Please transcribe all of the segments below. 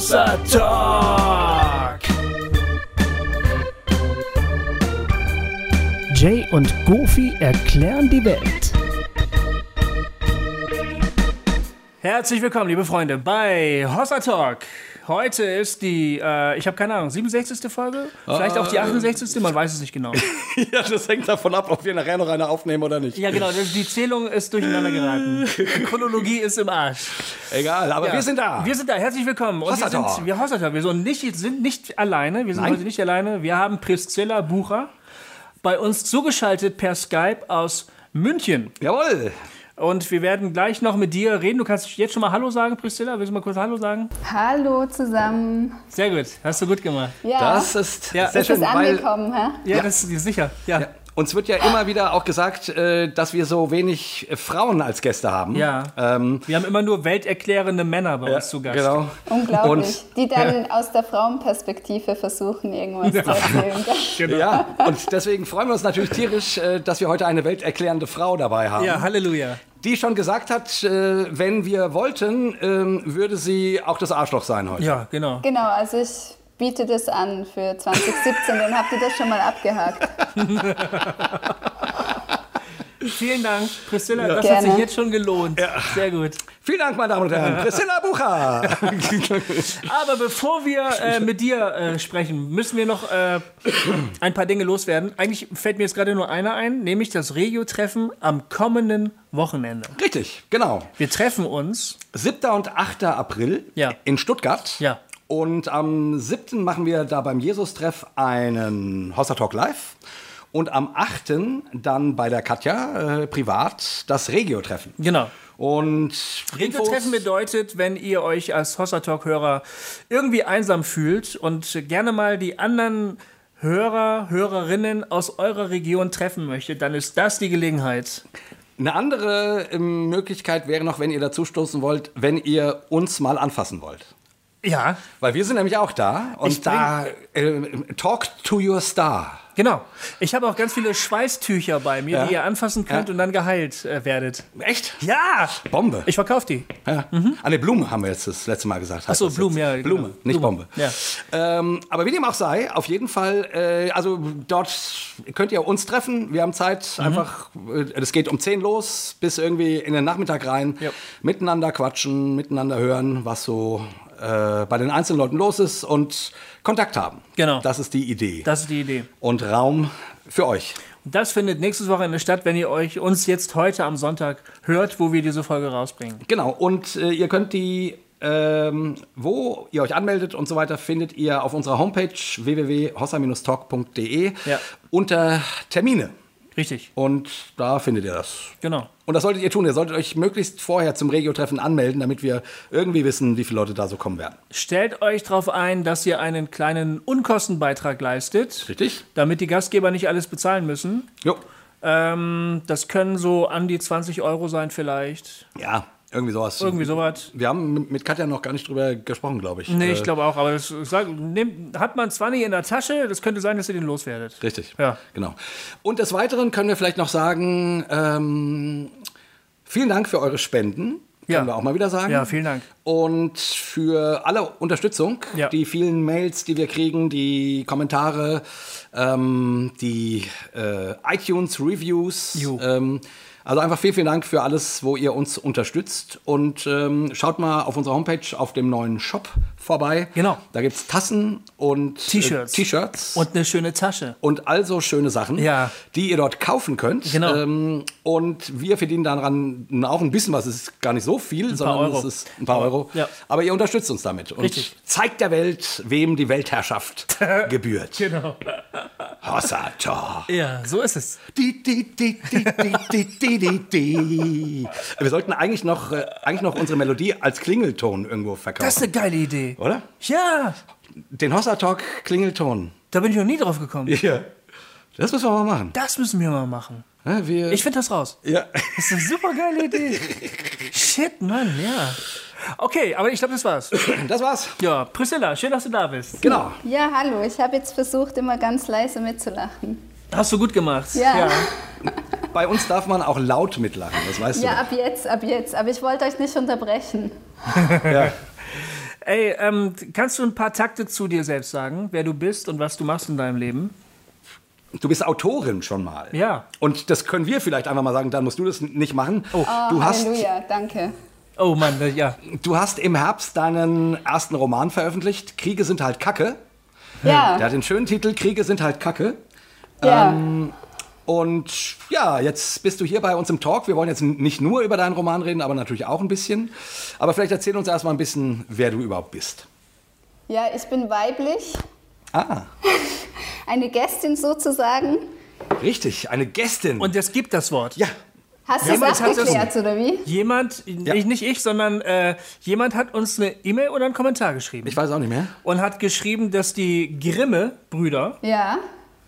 Hossa Talk. Jay und Goofy erklären die Welt. Herzlich willkommen, liebe Freunde, bei Hossa Talk. Heute ist die, äh, ich habe keine Ahnung, 67. Folge? Vielleicht auch die 68. Man weiß es nicht genau. ja, das hängt davon ab, ob wir nachher noch eine aufnehmen oder nicht. Ja, genau, die Zählung ist durcheinander geraten. Die Chronologie ist im Arsch. Egal, aber Ja. wir sind da. Wir sind da. Herzlich willkommen. Und wir sind, wir, Talk. wir sind nicht, sind nicht alleine. Wir sind Nein. heute nicht alleine. Wir haben Priscilla Bucher bei uns zugeschaltet per Skype aus München. Jawohl. Und wir werden gleich noch mit dir reden. Du kannst jetzt schon mal Hallo sagen, Priscilla. Willst du mal kurz Hallo sagen? Hallo zusammen. Sehr gut. Hast du gut gemacht. Ja, Das ist Ja. sehr ist schön, weil angekommen, hä? Ja, das ist sicher. Ja. ja, uns wird ja immer wieder auch gesagt, äh, dass wir so wenig äh, Frauen als Gäste haben. Ja. Ähm, Wir haben immer nur welterklärende Männer bei uns zu Gast. Genau. Unglaublich. Und- die dann aus der Frauenperspektive versuchen, irgendwas zu erzählen. Genau. Ja, und deswegen freuen wir uns natürlich tierisch, äh, dass wir heute eine welterklärende Frau dabei haben. Ja, Halleluja. Die schon gesagt hat, äh, wenn wir wollten, ähm, würde sie auch das Arschloch sein heute. Ja, genau. genau, also ich biete das an für 2017, dann habt ihr das schon mal abgehakt. Vielen Dank, Priscilla. Das hat Gerne. sich jetzt schon gelohnt. Sehr gut. Vielen Dank, meine Damen und Herren. Priscilla Bucher. Aber bevor wir äh, mit dir äh, sprechen, müssen wir noch äh, ein paar Dinge loswerden. Eigentlich fällt mir jetzt gerade nur einer ein, nämlich das Regio-Treffen am kommenden Wochenende. Richtig, genau. Wir treffen uns. 7. und 8. April Ja. in Stuttgart. Ja. Und am 7. machen wir da beim Jesus-Treff einen Hossa Talk Live. Und am 8. dann bei der Katja äh, privat das Regio-Treffen. Genau. Und Regio-Treffen bedeutet, wenn ihr euch als Hossa Talk-Hörer irgendwie einsam fühlt und gerne mal die anderen Hörer, Hörerinnen aus eurer Region treffen möchtet, dann ist das die Gelegenheit. Eine andere ähm, Möglichkeit wäre noch, wenn ihr dazu stoßen wollt, wenn ihr uns mal anfassen wollt. Ja, Weil wir sind nämlich auch da und Ich da äh, Talk to your star. genau. Ich habe auch ganz viele Schweißtücher bei mir, Ja. die ihr anfassen könnt Ja. und dann geheilt äh, werdet. Echt? Ja! Bombe. Ich verkaufe die. Ja. Eine Blume haben wir jetzt das letzte Mal gesagt. Ach so, heißt das Blumen, ja, genau. Blume, nicht Blume. Bombe. Ja. Ähm, aber wie dem auch sei, auf jeden Fall, äh, also dort könnt ihr uns treffen. Wir haben Zeit, Mhm. einfach, äh, es geht um 10 los, bis irgendwie in den Nachmittag rein. Miteinander quatschen, miteinander hören, was so äh, bei den einzelnen Leuten los ist und Kontakt haben. Genau. Das ist die Idee. Das ist die Idee. und Raum für euch. Das findet nächstes Wochenende statt, wenn ihr euch uns jetzt heute am Sonntag hört, wo wir diese Folge rausbringen. Genau, und äh, ihr könnt die, ähm, wo ihr euch anmeldet und so weiter, findet ihr auf unserer Homepage www.hossa-talk.de Ja. unter Termine. Richtig, Und da findet ihr das. genau. Und das solltet ihr tun. Ihr solltet euch möglichst vorher zum Regio-Treffen anmelden, damit wir irgendwie wissen, wie viele Leute da so kommen werden. Stellt euch darauf ein, dass ihr einen kleinen Unkostenbeitrag leistet, Richtig? damit die Gastgeber nicht alles bezahlen müssen. Jo. Ähm, das können so an die 20 Euro sein vielleicht. Ja, irgendwie sowas. Irgendwie sowas. Wir haben mit Katja noch gar nicht drüber gesprochen, glaube ich. Nee, ich Äh, glaube auch, aber das, sag, nehmt, hat man 20 in der Tasche, das könnte sein, dass ihr den loswerdet. Richtig. Ja. Genau. Und des Weiteren können wir vielleicht noch sagen, ähm, vielen Dank für eure Spenden. Ja. Können wir auch mal wieder sagen. Ja, vielen Dank. Und für alle Unterstützung, Ja. die vielen Mails, die wir kriegen, die Kommentare, ähm, die äh, iTunes-Reviews. Ähm, also einfach vielen, vielen Dank für alles, wo ihr uns unterstützt. Und ähm, schaut mal auf unserer Homepage auf dem neuen Shop vorbei. Genau. Da gibt es Tassen und T-Shirts. Äh, T-Shirts Und eine schöne Tasche. und also schöne Sachen, Ja. die ihr dort kaufen könnt. Genau. Ähm, und wir verdienen daran auch ein bisschen was. Es ist gar nicht so viel, sondern Euro. es ist ein paar Euro. Ja. Aber ihr unterstützt uns damit und Richtig. zeigt der Welt, wem die Weltherrschaft gebührt. Genau. Hossa. Ja, so ist es. Di, di, di, di, di, di, di, di. Wir sollten eigentlich noch, äh, eigentlich noch unsere Melodie als Klingelton irgendwo verkaufen. Das ist eine geile Idee. oder? Ja, Den Hossa Talk Klingelton. da bin ich noch nie drauf gekommen. Ja. Das müssen wir mal machen. Das müssen wir mal machen. Ja, wir, Ich finde das raus. ja. Das ist eine super geile Idee. Shit, Mann, ja. Okay, aber ich glaube, das war's. Das war's. Ja, Priscilla, schön, dass du da bist. Genau. Ja, hallo. Ich habe jetzt versucht, immer ganz leise mitzulachen. Hast du gut gemacht. Ja. Bei uns darf man auch laut mitlachen, das weißt Ja, du. ab jetzt, ab jetzt. Aber ich wollte euch nicht unterbrechen. Ja. Ey, ähm, kannst du ein paar Takte zu dir selbst sagen, wer du bist und was du machst in deinem Leben? Du bist Autorin schon mal. Ja. Und das können wir vielleicht einfach mal sagen, dann musst du das nicht machen. Oh. Du, hast, Halleluja, danke. Oh Mann, äh, ja. du hast im Herbst deinen ersten Roman veröffentlicht, Kriege sind halt Kacke. Ja, Der hat den schönen Titel Kriege sind halt Kacke. Ja. Und ja, jetzt bist du hier bei uns im Talk. Wir wollen jetzt nicht nur über deinen Roman reden, aber natürlich auch ein bisschen. Aber vielleicht erzähl uns erstmal ein bisschen, wer du überhaupt bist. ja, ich bin weiblich, Ah, eine Gästin sozusagen. richtig, eine Gästin. Und es gibt das Wort. ja, Hast Ja, du es es- abgeklärt, oder wie? Jemand, ich, nicht ich, sondern äh, jemand hat uns eine E-Mail oder einen Kommentar geschrieben. ich weiß auch nicht mehr. und hat geschrieben, dass die Grimme-Brüder Ja.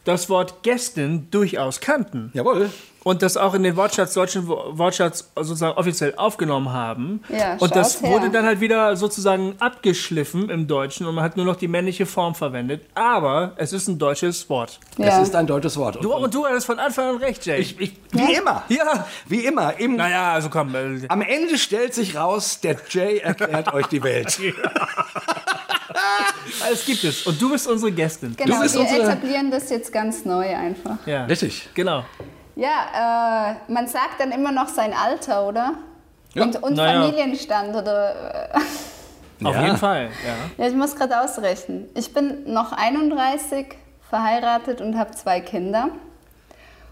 Das Wort Gästin durchaus kannten. Jawohl. Und das auch in den Wortschatz, deutschen Wo- Wortschatz sozusagen offiziell aufgenommen haben. Ja, und das her. wurde dann halt wieder sozusagen abgeschliffen im Deutschen und man hat nur noch die männliche Form verwendet. Aber es ist ein deutsches Wort. ja. Es ist ein deutsches Wort. Und Du, und du hattest von Anfang an recht, Jay. ich, ich, wie immer. ja. Wie immer. Im, Naja, also komm. Äh, Am Ende stellt sich raus, der Jay erklärt euch die Welt. es gibt es. Und du bist unsere Gästin. Genau, bist wir unsere- etablieren das jetzt ganz neu einfach. Ja. Richtig. Genau. Ja, äh, man sagt dann immer noch sein Alter, oder? Ja. Und, und Naja. Familienstand oder. Äh, Auf Ja. jeden Fall. Ja. ja, ich muss gerade ausrechnen. Ich bin noch 31, verheiratet und habe zwei Kinder.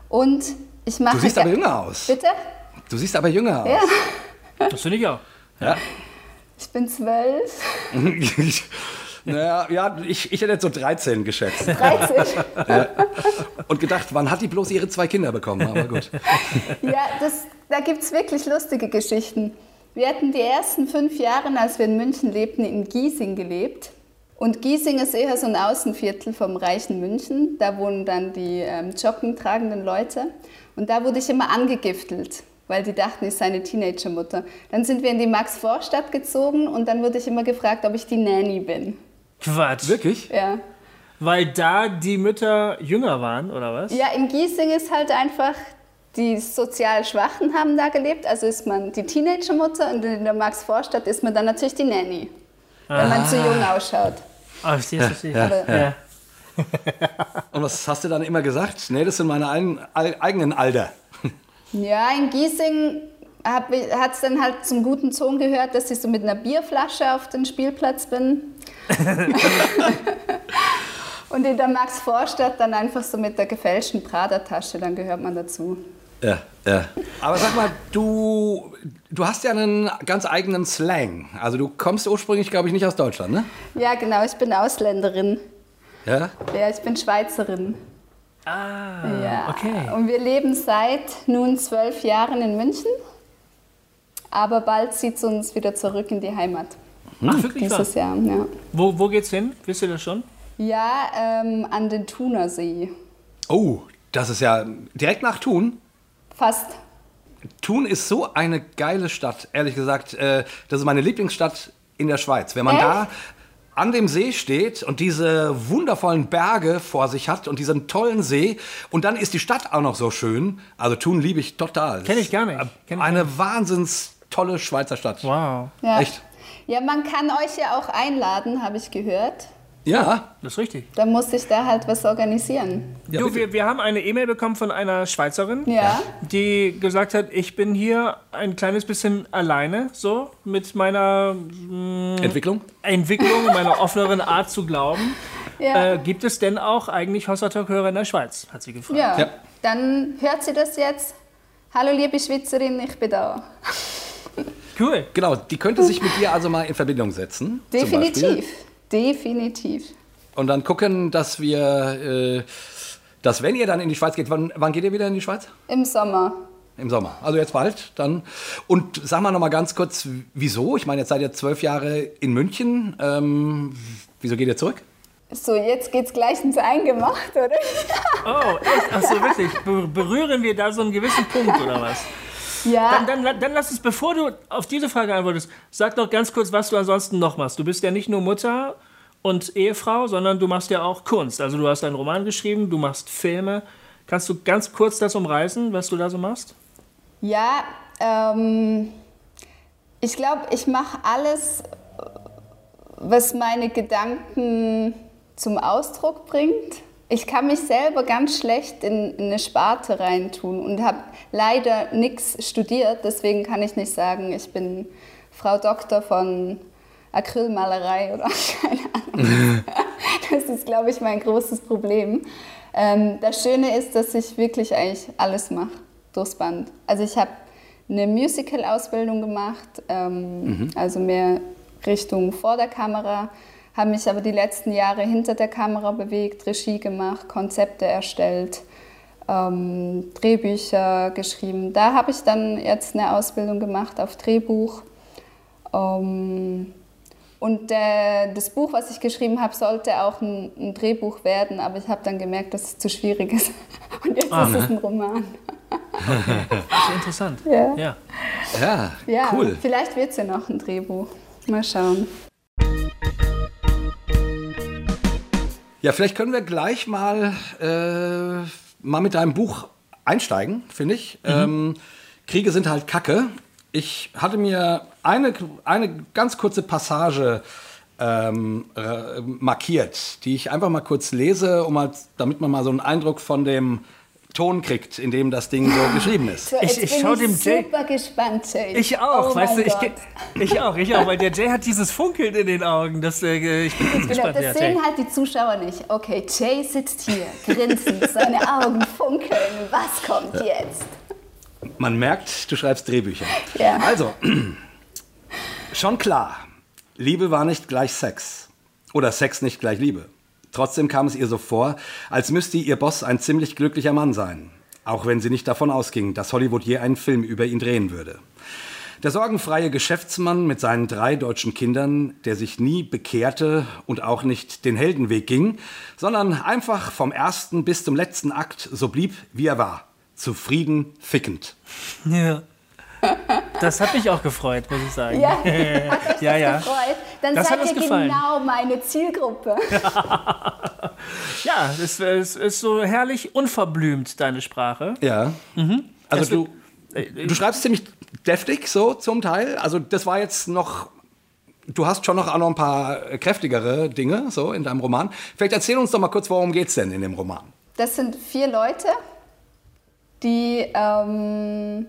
Und ich mache. Du siehst aber jünger aus. Bitte? Du siehst aber jünger aus. Ja. Das finde ich auch. Ja. Ich bin zwölf, naja, ja, ich, ich hätte jetzt so 13 geschätzt 30. und gedacht, wann hat die bloß ihre zwei Kinder bekommen? Aber gut. Ja, das, da gibt es wirklich lustige Geschichten. Wir hatten die ersten fünf Jahre, als wir in München lebten, in Giesing gelebt. Und Giesing ist eher so ein Außenviertel vom reichen München. Da wohnen dann die ähm, Jocken tragenden Leute. Und da wurde ich immer angegiftelt, weil die dachten, ich sei eine Teenagermutter. Dann sind wir in die Max-Vorstadt gezogen und dann wurde ich immer gefragt, ob ich die Nanny bin. Quatsch. Wirklich? Ja. Weil da die Mütter jünger waren, oder was? Ja, in Giesing ist halt einfach, die sozial Schwachen haben da gelebt, also ist man die Teenagermutter und in der Max-Vorstadt ist man dann natürlich die Nanny, wenn man zu jung ausschaut. Ah, ich sehe es, ich sehe es. Aber- Ja. Und was hast du dann immer gesagt? Nee, das sind meine ein, ei- eigenen Alter. Ja, in Giesing hat es dann halt zum guten Ton gehört, dass ich so mit einer Bierflasche auf den Spielplatz bin. und in der Max-Vorstadt dann einfach so mit der gefälschten Pradertasche, dann gehört man dazu. Ja, ja. Aber sag mal, du, du hast ja einen ganz eigenen Slang. Also du kommst ursprünglich, glaube ich, nicht aus Deutschland, ne? Ja, genau, ich bin Ausländerin. Ja? Ja, ich bin Schweizerin. Ah, Ja. okay. Und wir leben seit nun zwölf Jahren in München. Aber bald zieht es uns wieder zurück in die Heimat. Ach, wirklich? Dieses Jahr, ja. Wo, wo geht's hin? Wisst ihr das schon? Ja, ähm, an den Thunersee. Oh, das ist ja direkt nach Thun. Fast. Thun ist so eine geile Stadt, ehrlich gesagt. Äh, das ist meine Lieblingsstadt in der Schweiz. Wenn man Echt? da an dem See steht und diese wundervollen Berge vor sich hat und diesen tollen See und dann ist die Stadt auch noch so schön. Also Thun liebe ich total. Kenn ich gar nicht. Kenn ich Eine wahnsinns tolle Schweizer Stadt. Wow. Ja. Echt? Ja, man kann euch ja auch einladen, habe ich gehört. Ja. Das ist richtig. Da muss ich da halt was organisieren. Ja, du, wir, wir haben eine E-Mail bekommen von einer Schweizerin, Ja. die gesagt hat, ich bin hier ein kleines bisschen alleine, so, mit meiner mm, Entwicklung? Entwicklung, meiner offeneren Art zu glauben. Ja. Äh, gibt es denn auch eigentlich Hossertalk-Hörer in der Schweiz? Hat sie gefragt. ja. Ja. Dann hört sie das jetzt. Hallo liebe Schweizerin, ich bin da. Cool. Genau, die könnte sich mit dir also mal in Verbindung setzen. Definitiv. Definitiv. Und dann gucken, dass wir, äh, dass wenn ihr dann in die Schweiz geht, wann, wann geht ihr wieder in die Schweiz? Im Sommer. Im Sommer. Also jetzt bald dann. Und sag mal noch mal ganz kurz, wieso? Ich meine, jetzt seid ihr zwölf Jahre in München. Ähm, wieso geht ihr zurück? So, jetzt geht's gleich ins Eingemacht, oder? Oh, echt? Achso, wirklich? Be berühren wir da so einen gewissen Punkt oder was? Ja. Dann, dann, dann lass uns, bevor du auf diese Frage antwortest, sag doch ganz kurz, was du ansonsten noch machst. Du bist ja nicht nur Mutter und Ehefrau, sondern du machst ja auch Kunst. Also du hast einen Roman geschrieben, du machst Filme. Kannst du ganz kurz das umreißen, was du da so machst? Ja, ähm, ich glaube, ich mache alles, was meine Gedanken zum Ausdruck bringt. Ich kann mich selber ganz schlecht in, in eine Sparte reintun und habe leider nichts studiert. Deswegen kann ich nicht sagen, ich bin Frau Doktor von Acrylmalerei oder keine Ahnung. Das ist, glaube ich, mein großes Problem. Ähm, das Schöne ist, dass ich wirklich eigentlich alles mache durchs Band. Also ich habe eine Musical-Ausbildung gemacht, ähm, mhm. also mehr Richtung vor der Kamera, habe mich aber die letzten Jahre hinter der Kamera bewegt, Regie gemacht, Konzepte erstellt, ähm, Drehbücher geschrieben. Da habe ich dann jetzt eine Ausbildung gemacht auf Drehbuch. Ähm, und äh, das Buch, was ich geschrieben habe, sollte auch ein, ein Drehbuch werden, aber ich habe dann gemerkt, dass es zu schwierig ist. Und jetzt ah, ist es ne? ein Roman. Okay. Das ist interessant. Ja. Ja, ja, ja cool. Vielleicht wird es ja noch ein Drehbuch. Mal schauen. Ja, vielleicht können wir gleich mal, äh, mal mit deinem Buch einsteigen, finde ich. Mhm. Ähm, Kriege sind halt Kacke. Ich hatte mir eine, eine ganz kurze Passage ähm, markiert, die ich einfach mal kurz lese, um mal, damit man mal so einen Eindruck von dem Ton kriegt, in dem das Ding so geschrieben ist. So, ich ich schaue dem Jay. super gespannt, Jay. Ich auch, oh weißt du, ich, ich, auch, ich auch, weil der Jay hat dieses Funkeln in den Augen. Das, äh, ich bin jetzt genau, gespannt. Das ja, sehen Jay. halt die Zuschauer nicht. Okay, Jay sitzt hier, grinsend, seine Augen funkeln. Was kommt jetzt? Man merkt, du schreibst Drehbücher. Ja. Also, schon klar, Liebe war nicht gleich Sex. Oder Sex nicht gleich Liebe. Trotzdem kam es ihr so vor, als müsste ihr Boss ein ziemlich glücklicher Mann sein. Auch wenn sie nicht davon ausging, dass Hollywood je einen Film über ihn drehen würde. Der sorgenfreie Geschäftsmann mit seinen drei deutschen Kindern, der sich nie bekehrte und auch nicht den Heldenweg ging, sondern einfach vom ersten bis zum letzten Akt so blieb, wie er war. Zufrieden, fickend. Ja. Das hat mich auch gefreut, muss ich sagen. Ja, hat euch ja, ja. gefreut? Dann das seid ihr gefallen. genau meine Zielgruppe. ja, es, es, ist so herrlich unverblümt, deine Sprache. Ja. Mhm. Also du, äh, du schreibst ziemlich deftig so zum Teil. Also das war jetzt noch du hast schon noch auch noch ein paar kräftigere Dinge so in deinem Roman. Vielleicht erzähl uns doch mal kurz, worum geht es denn in dem Roman? Das sind vier Leute, die ähm,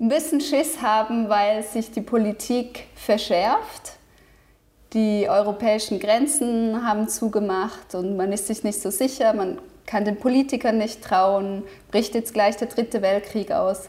ein bisschen Schiss haben, weil sich die Politik verschärft. Die europäischen Grenzen haben zugemacht und man ist sich nicht so sicher, man kann den Politikern nicht trauen, bricht jetzt gleich der dritte Weltkrieg aus.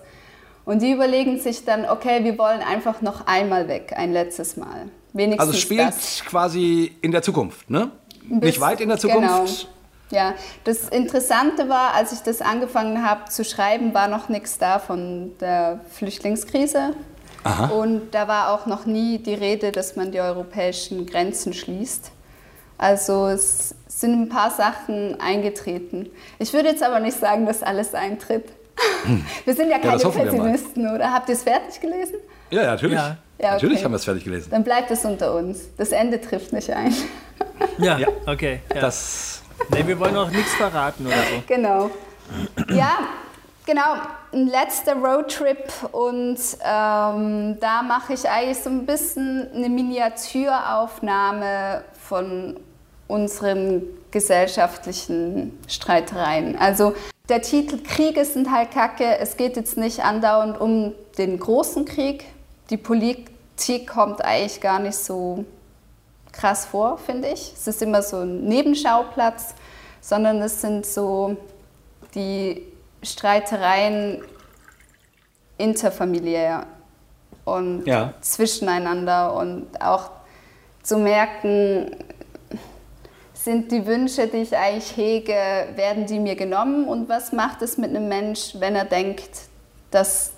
Und die überlegen sich dann, okay, wir wollen einfach noch einmal weg, ein letztes Mal. Wenigstens also spielt das. quasi in der Zukunft, ne? Bis, nicht weit in der Zukunft. Genau. Ja, das Interessante war, als ich das angefangen habe zu schreiben, war noch nichts da von der Flüchtlingskrise. Aha. Und da war auch noch nie die Rede, dass man die europäischen Grenzen schließt. Also es sind ein paar Sachen eingetreten. Ich würde jetzt aber nicht sagen, dass alles eintritt. Hm. Wir sind ja keine ja, Pessimisten, oder? Habt ihr es fertig gelesen? Ja, ja natürlich. Ja. Ja, okay. Natürlich haben wir es fertig gelesen. Dann bleibt es unter uns. Das Ende trifft nicht ein. Ja, okay. Das Nee, wir wollen auch nichts verraten oder so. Genau. Ja, genau. Ein letzter Roadtrip und ähm, da mache ich eigentlich so ein bisschen eine Miniaturaufnahme von unseren gesellschaftlichen Streitereien. Also der Titel Kriege sind halt Kacke. Es geht jetzt nicht andauernd um den großen Krieg. Die Politik kommt eigentlich gar nicht so krass vor, finde ich. Es ist immer so ein Nebenschauplatz, sondern es sind so die Streitereien interfamiliär und ja. zwischeneinander und auch zu merken, sind die Wünsche, die ich eigentlich hege, werden die mir genommen und was macht es mit einem Mensch, wenn er denkt, dass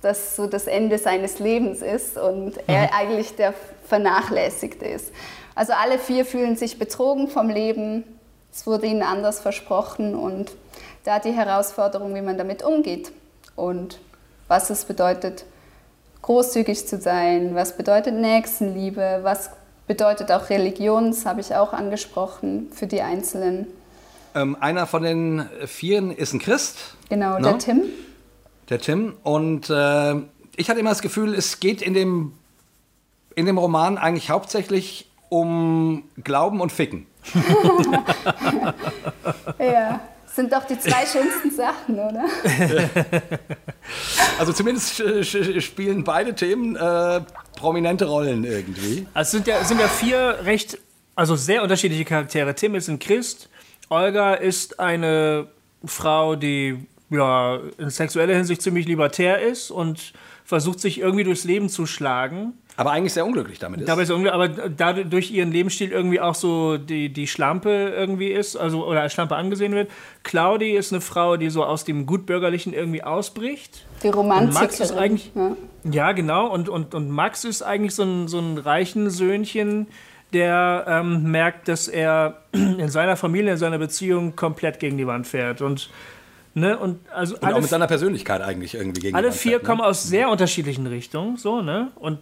das so das Ende seines Lebens ist und er mhm. eigentlich der Vernachlässigte ist. Also alle vier fühlen sich betrogen vom Leben, es wurde ihnen anders versprochen und da die Herausforderung, wie man damit umgeht und was es bedeutet, großzügig zu sein, was bedeutet Nächstenliebe, was bedeutet auch Religion, das habe ich auch angesprochen für die Einzelnen. Ähm, einer von den Vieren ist ein Christ. Genau, no? der Tim der Tim. Und äh, ich hatte immer das Gefühl, es geht in dem in dem Roman eigentlich hauptsächlich um Glauben und Ficken. ja. Sind doch die zwei schönsten Sachen, oder? also zumindest spielen beide Themen äh, prominente Rollen irgendwie. Also es sind ja, sind ja vier recht, also sehr unterschiedliche Charaktere. Tim ist ein Christ, Olga ist eine Frau, die ja in sexueller Hinsicht ziemlich libertär ist und versucht sich irgendwie durchs Leben zu schlagen. Aber eigentlich sehr unglücklich damit ist. Dabei ist unglücklich, aber dadurch durch ihren Lebensstil irgendwie auch so die, die Schlampe irgendwie ist, also oder als Schlampe angesehen wird. Claudi ist eine Frau, die so aus dem Gutbürgerlichen irgendwie ausbricht. Die Romantikerin. Max ist eigentlich, ja. ja, genau. Und, und, und Max ist eigentlich so ein, so ein reichen Söhnchen, der ähm, merkt, dass er in seiner Familie, in seiner Beziehung komplett gegen die Wand fährt. Und Ne? Und, also und auch mit seiner Persönlichkeit eigentlich irgendwie gegen Alle vier fährt, ne? kommen aus sehr unterschiedlichen Richtungen, so, ne? Und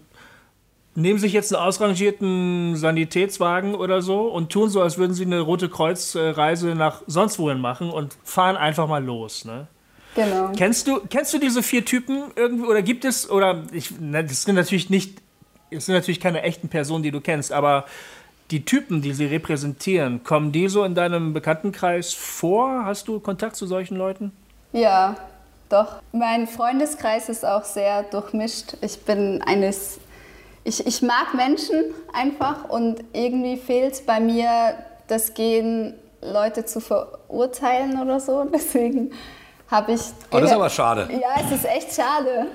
nehmen sich jetzt einen ausrangierten Sanitätswagen oder so und tun so, als würden sie eine Rote Kreuzreise nach sonst wohin machen und fahren einfach mal los. Ne? Genau. Kennst du, kennst du diese vier Typen irgendwie oder gibt es, oder ich, ne, das sind natürlich nicht, das sind natürlich keine echten Personen, die du kennst, aber die Typen, die sie repräsentieren, kommen die so in deinem Bekanntenkreis vor? Hast du Kontakt zu solchen Leuten? Ja, doch. Mein Freundeskreis ist auch sehr durchmischt. Ich bin eines ich, ich mag Menschen einfach und irgendwie fehlt bei mir das Gehen, Leute zu verurteilen oder so. Deswegen habe ich. Oh, das ist aber schade. Ja, es ist echt schade.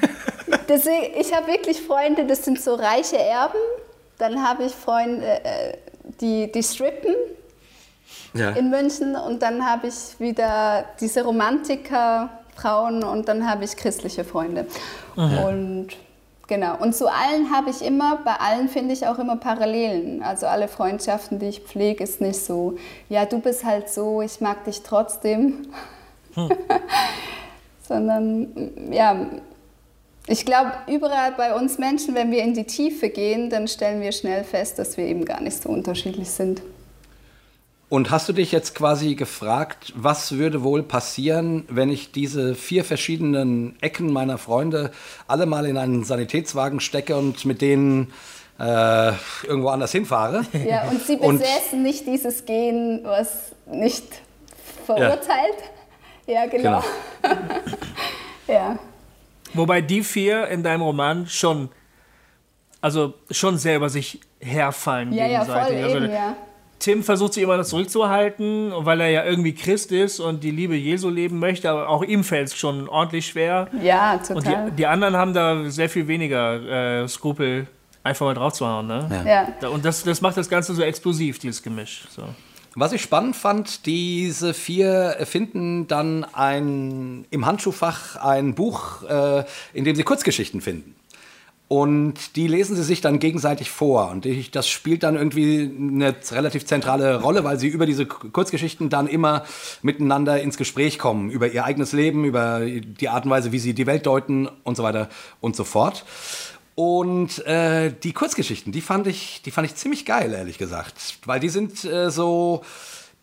Deswegen, ich habe wirklich Freunde, das sind so reiche Erben. Dann habe ich Freunde, äh, die, die strippen ja. in München. Und dann habe ich wieder diese Romantiker, Frauen und dann habe ich christliche Freunde. Mhm. Und Genau. Und zu allen habe ich immer, bei allen finde ich auch immer Parallelen. Also alle Freundschaften, die ich pflege, ist nicht so, ja, du bist halt so, ich mag dich trotzdem. Hm. Sondern, ja, ich glaube, überall bei uns Menschen, wenn wir in die Tiefe gehen, dann stellen wir schnell fest, dass wir eben gar nicht so unterschiedlich sind. Und hast du dich jetzt quasi gefragt, was würde wohl passieren, wenn ich diese vier verschiedenen Ecken meiner Freunde alle mal in einen Sanitätswagen stecke und mit denen äh, irgendwo anders hinfahre? Ja, und sie besäßen und, nicht dieses Gen, was nicht verurteilt. Ja, ja genau. genau. ja. Wobei die vier in deinem Roman schon, also schon selber sich herfallen ja, gegenseitig. Ja, voll also, eben, ja Tim versucht sich immer zurückzuhalten, weil er ja irgendwie Christ ist und die Liebe Jesu leben möchte, aber auch ihm fällt es schon ordentlich schwer. Ja, total. Und die, die anderen haben da sehr viel weniger äh, Skrupel, einfach mal drauf zu hauen. Ne? Ja. ja. Und das, das macht das Ganze so explosiv, dieses Gemisch. So. Was ich spannend fand, diese vier finden dann ein, im Handschuhfach ein Buch, äh, in dem sie Kurzgeschichten finden. Und die lesen sie sich dann gegenseitig vor. Und ich, das spielt dann irgendwie eine relativ zentrale Rolle, weil sie über diese Kurzgeschichten dann immer miteinander ins Gespräch kommen. Über ihr eigenes Leben, über die Art und Weise, wie sie die Welt deuten und so weiter und so fort. Und äh, die Kurzgeschichten, die fand, ich, die fand ich ziemlich geil, ehrlich gesagt. Weil die sind äh, so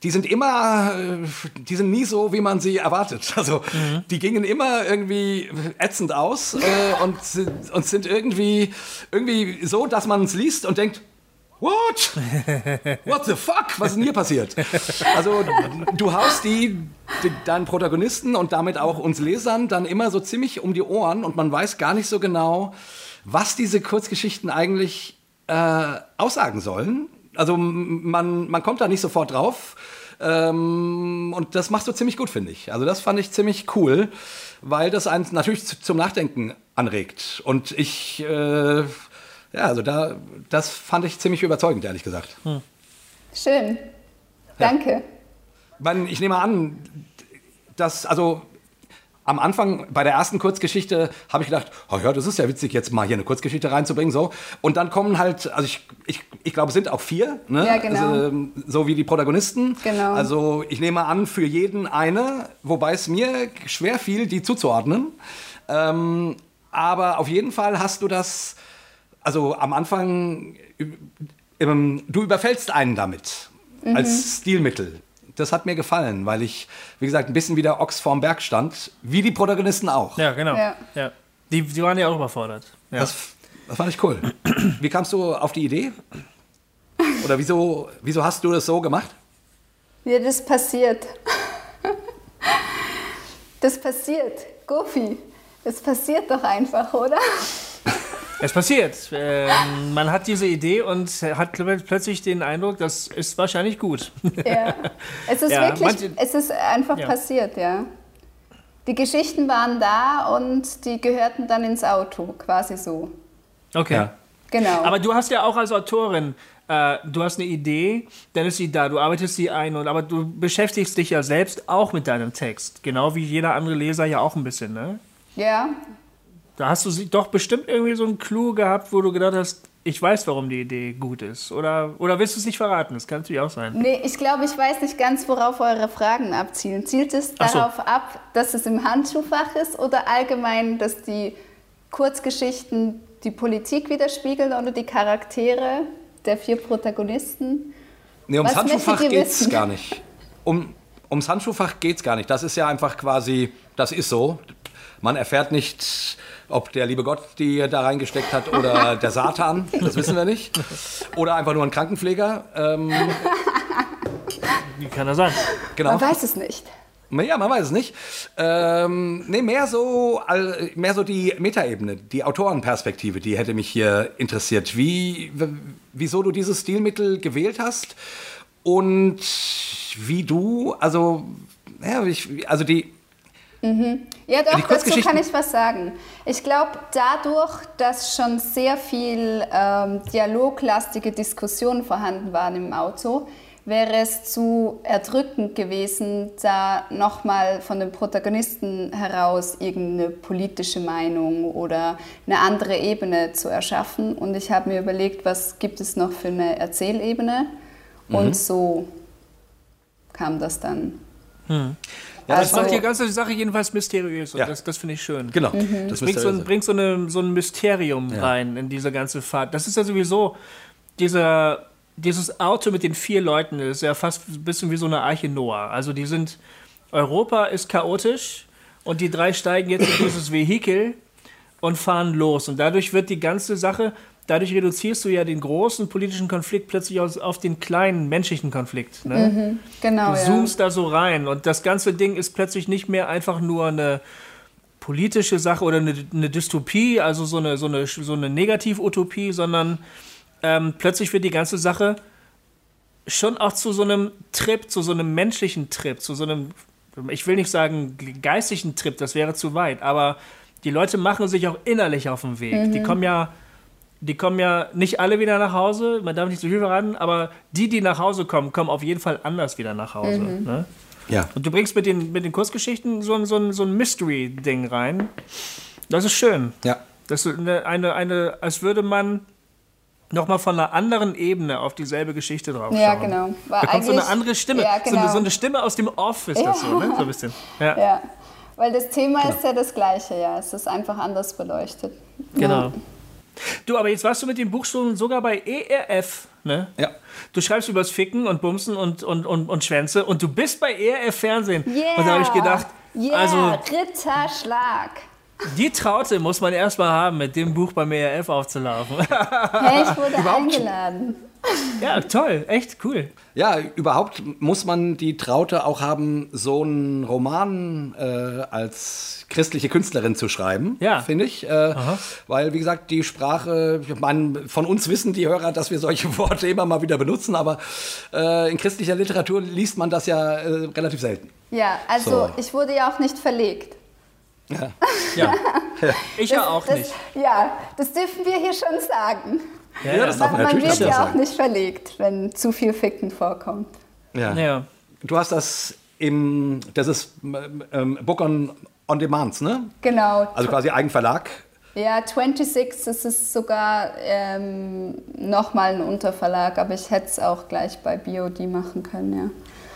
die sind immer, äh, die sind nie so, wie man sie erwartet. Also mhm. die gingen immer irgendwie ätzend aus äh, und, und sind irgendwie, irgendwie so, dass man es liest und denkt, What? What the fuck? Was ist denn hier passiert? Also, du haust die, die, deinen Protagonisten und damit auch uns Lesern dann immer so ziemlich um die Ohren und man weiß gar nicht so genau, was diese Kurzgeschichten eigentlich äh, aussagen sollen also man, man kommt da nicht sofort drauf. Ähm, und das machst du ziemlich gut, finde ich. Also das fand ich ziemlich cool, weil das einen natürlich zum Nachdenken anregt. Und ich, äh, ja, also da, das fand ich ziemlich überzeugend, ehrlich gesagt. Hm. Schön. Danke. Ja. Ich nehme an, dass, also am Anfang bei der ersten Kurzgeschichte habe ich gedacht, oh ja, das ist ja witzig, jetzt mal hier eine Kurzgeschichte reinzubringen. So. Und dann kommen halt, also ich, ich, ich glaube, es sind auch vier, ne? ja, genau. also, so wie die Protagonisten. Genau. Also ich nehme an, für jeden eine, wobei es mir schwer fiel, die zuzuordnen. Ähm, aber auf jeden Fall hast du das, also am Anfang, ähm, du überfällst einen damit mhm. als Stilmittel das hat mir gefallen, weil ich, wie gesagt, ein bisschen wie der Ochs vorm Berg stand, wie die Protagonisten auch. Ja, genau. Ja. ja. Die, die waren ja auch überfordert. Ja. Das Das fand ich cool. Wie kamst du auf die Idee? Oder wieso, wieso hast du das so gemacht? Ja, das passiert. Das passiert. Gofi, das passiert doch einfach, oder? Es passiert. Ähm, man hat diese Idee und hat plötzlich den Eindruck, das ist wahrscheinlich gut. Ja, es ist Ja, wirklich, manche- es ist einfach Ja. passiert, ja. Die Geschichten waren da und die gehörten dann ins Auto, quasi so. Okay. Ja. Genau. Aber du hast ja auch als Autorin, äh, du hast eine Idee, dann ist sie da, du arbeitest sie ein, und, aber du beschäftigst dich ja selbst auch mit deinem Text. Genau wie jeder andere Leser ja auch ein bisschen, ne? ja, Da hast du sie doch bestimmt irgendwie so einen Clou gehabt, wo du gedacht hast, ich weiß, warum die Idee gut ist. Oder, oder willst du es nicht verraten? Das kann natürlich auch sein. nee, ich glaube, ich weiß nicht ganz, worauf eure Fragen abzielen. Zielt es Ach so. darauf ab, dass es im Handschuhfach ist oder allgemein, dass die Kurzgeschichten die Politik widerspiegeln oder die Charaktere der vier Protagonisten? Nee, ums Was Handschuhfach geht's wissen? gar nicht. Um, ums Handschuhfach geht's gar nicht. Das ist ja einfach quasi, das ist so. Man erfährt nicht, ob der liebe Gott die da reingesteckt hat oder der Satan. Das wissen wir nicht. Oder einfach nur ein Krankenpfleger. Ähm, Wie kann das sein? genau. Man weiß es nicht. Ja, man weiß es nicht. Ähm, nee, mehr so, mehr so die Metaebene, die Autorenperspektive, die hätte mich hier interessiert. Wie, wieso du dieses Stilmittel gewählt hast und wie du, also, ja, ich, also die, Ja, doch, dazu kann ich was sagen. Ich glaube, dadurch, dass schon sehr viel ähm, dialoglastige Diskussionen vorhanden waren im Auto, wäre es zu erdrückend gewesen, da nochmal von den Protagonisten heraus irgendeine politische Meinung oder eine andere Ebene zu erschaffen. Und ich habe mir überlegt, was gibt es noch für eine Erzählebene? Und so kam das dann. Ja, Das Also- macht die ganze Sache jedenfalls mysteriös und Ja. das, das finde ich schön. genau, das Bringt Mhm. so, ein, bringt so, eine, so ein Mysterium Ja. rein in diese ganze Fahrt. Das ist ja sowieso dieser, dieses Auto mit den vier Leuten ist ja fast ein bisschen wie so eine Arche Noah. Also die sind, Europa ist chaotisch und die drei steigen jetzt in dieses Vehikel und fahren los. Und dadurch wird die ganze Sache, dadurch reduzierst du ja den großen politischen Konflikt plötzlich aus, auf den kleinen menschlichen Konflikt. Ne? Genau, Du ja. zoomst da so rein und das ganze Ding ist plötzlich nicht mehr einfach nur eine politische Sache oder eine, eine Dystopie, also so eine, so eine, so eine Negativ-Utopie, sondern ähm, plötzlich wird die ganze Sache schon auch zu so einem Trip, zu so einem menschlichen Trip, zu so einem, ich will nicht sagen geistigen Trip, das wäre zu weit, aber die Leute machen sich auch innerlich auf den Weg. Die kommen ja die kommen ja nicht alle wieder nach Hause, man darf nicht zu viel verraten, aber die, die nach Hause kommen, kommen auf jeden Fall anders wieder nach Hause. Ne? ja. Und du bringst mit den, mit den Kurzgeschichten so ein, so ein, so ein Mystery-Ding rein. Das ist schön. ja. Das ist eine, eine, eine als würde man nochmal von einer anderen Ebene auf dieselbe Geschichte drauf Ja, schauen. genau. War Da kommt so eine andere Stimme, Ja, so, eine, genau. so eine Stimme aus dem Off ist das so, ne? so ein bisschen. Ja, Ja, weil das Thema Genau. ist ja das gleiche, ja. Es ist einfach anders beleuchtet. genau. Du, aber jetzt warst du mit den Buchstaben sogar bei ERF, ne? Ja. Du schreibst übers Ficken und Bumsen und, und, und, und Schwänze und du bist bei ERF Fernsehen. Yeah. Und da habe ich gedacht, yeah, also Ritterschlag. die Traute muss man erstmal haben, mit dem Buch beim ERF aufzulaufen. Hey, ich wurde eingeladen. Ja, toll, echt cool. Ja, überhaupt muss man die Traute auch haben, so einen Roman äh, als christliche Künstlerin zu schreiben, Ja. finde ich. Äh, weil, wie gesagt, die Sprache, ich meine, von uns wissen die Hörer, dass wir solche Worte immer mal wieder benutzen, aber äh, in christlicher Literatur liest man das ja äh, relativ selten. Ja, also So. ich wurde ja auch nicht verlegt. Ja. Ja. Ich ja auch das, nicht. Ja, das dürfen wir hier schon sagen. Ja, das darf man Man natürlich wird ja auch sagen. nicht verlegt, wenn zu viel Ficken vorkommt. Ja. Ja. Du hast das im, das ist ähm, Book on, on Demands, ne? Genau. Also quasi Eigenverlag. Ja, 26, das ist sogar ähm, nochmal ein Unterverlag, aber ich hätte es auch gleich bei BOD machen können, ja.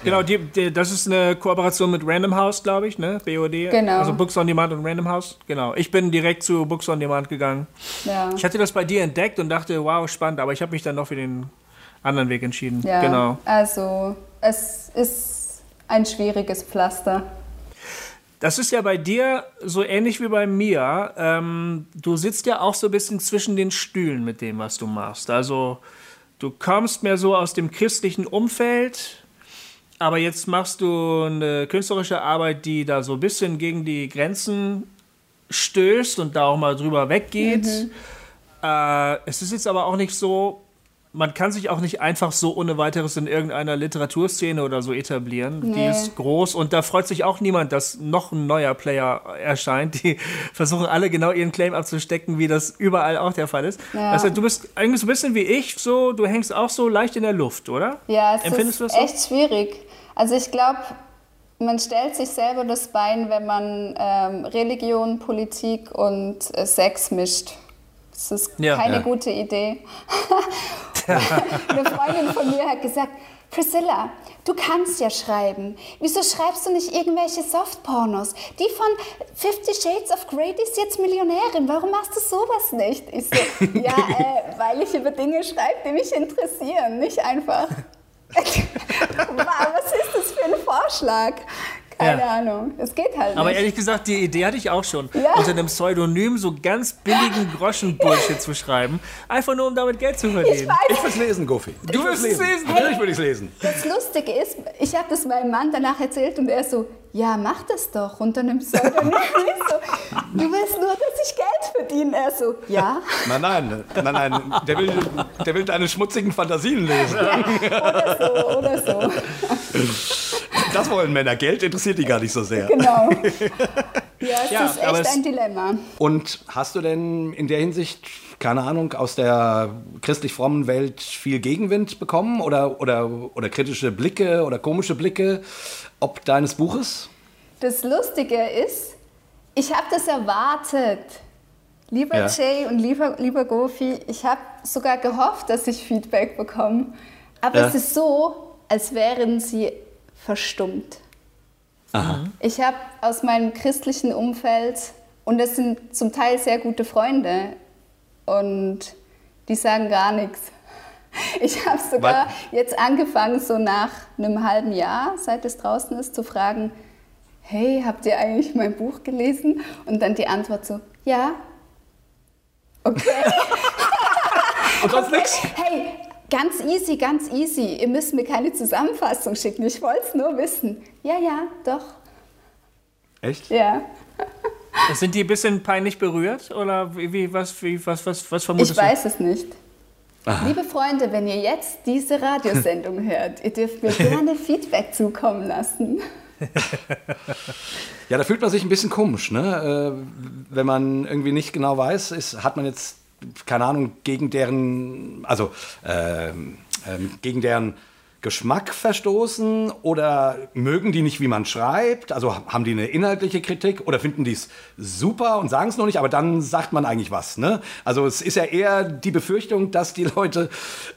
Genau, die, die, das ist eine Kooperation mit Random House, glaube ich, ne? BOD. Genau. Also Books on Demand und Random House. Genau. Ich bin direkt zu Books on Demand gegangen. Ja, Ich hatte das bei dir entdeckt und dachte, wow, spannend, aber ich habe mich dann noch für den anderen Weg entschieden. ja. Genau. also es ist ein schwieriges Pflaster. Das ist ja bei dir so ähnlich wie bei mir. Ähm, du sitzt ja auch so ein bisschen zwischen den Stühlen mit dem, was du machst. Also du kommst mehr so aus dem christlichen Umfeld, aber jetzt machst du eine künstlerische Arbeit, die da so ein bisschen gegen die Grenzen stößt und da auch mal drüber weggeht. Mhm. Äh, es ist jetzt aber auch nicht so, man kann sich auch nicht einfach so ohne weiteres in irgendeiner Literaturszene oder so etablieren. Nee. Die ist groß und da freut sich auch niemand, dass noch ein neuer Player erscheint. Die versuchen alle genau ihren Claim abzustecken, wie das überall auch der Fall ist. Ja. Also, du bist eigentlich so ein bisschen wie ich, so, du hängst auch so leicht in der Luft, oder? Ja, es Empfindest ist echt so? schwierig. Also ich glaube, man stellt sich selber das Bein, wenn man ähm, Religion, Politik und äh, Sex mischt. Das ist ja, keine ja. gute Idee. Eine Freundin von mir hat gesagt, Priscilla, du kannst ja schreiben. Wieso schreibst du nicht irgendwelche Softpornos? Die von Fifty Shades of Grey, die ist jetzt Millionärin. Warum machst du sowas nicht? Ich so, ja, äh, weil ich über Dinge schreibe, die mich interessieren, nicht einfach. Was ist das für ein Vorschlag? Keine ja. Ahnung. Es geht halt nicht. Aber ehrlich gesagt, die Idee hatte ich auch schon. Ja. Unter einem Pseudonym so ganz billigen Groschen-Bullshit zu schreiben. Einfach nur, um damit Geld zu verdienen. Ich, weiß. ich will es lesen, Goofy. Du willst es lesen? Natürlich will ich es lesen. Das Lustige ist, ich habe das meinem Mann danach erzählt und er so, ja, mach das doch unter einem Pseudonym. so, du willst nur, dass ich Geld verdiene. Er so, ja. Nein, nein, nein, nein. Der will, der will deine schmutzigen Fantasien lesen. Ja, oder so, oder so. Das wollen Männer. Geld interessiert die gar nicht so sehr. Genau. Ja, es ja, ist echt ein Dilemma. Und hast du denn in der Hinsicht, keine Ahnung, aus der christlich-frommen Welt viel Gegenwind bekommen oder, oder, oder kritische Blicke oder komische Blicke ob deines Buches? Das Lustige ist, ich habe das erwartet. Lieber ja. Jay und lieber, lieber Gofi, ich habe sogar gehofft, dass ich Feedback bekomme. Aber ja. es ist so, als wären sie verstummt. Aha. Ich habe aus meinem christlichen Umfeld, und das sind zum Teil sehr gute Freunde, und die sagen gar nichts. Ich habe sogar jetzt angefangen, so nach einem halben Jahr, seit es draußen ist, zu fragen, hey, habt ihr eigentlich mein Buch gelesen? Und dann die Antwort so, ja. Okay. Und sonst okay. nichts? Hey, ganz easy, ganz easy. Ihr müsst mir keine Zusammenfassung schicken. Ich wollte es nur wissen. Ja, ja, doch. Echt? Ja. Sind die ein bisschen peinlich berührt? Oder wie, was, wie, was, was, was vermutest ich du? Ich weiß es nicht. Aha. Liebe Freunde, wenn ihr jetzt diese Radiosendung hört, ihr dürft mir gerne Feedback zukommen lassen. ja, da fühlt man sich ein bisschen komisch, ne? Äh, wenn man irgendwie nicht genau weiß, ist, hat man jetzt, keine Ahnung, gegen deren, also äh, äh, gegen deren Geschmack verstoßen oder mögen die nicht, wie man schreibt? Also haben die eine inhaltliche Kritik oder finden die es super und sagen es noch nicht, aber dann sagt man eigentlich was. Ne? Also es ist ja eher die Befürchtung, dass die Leute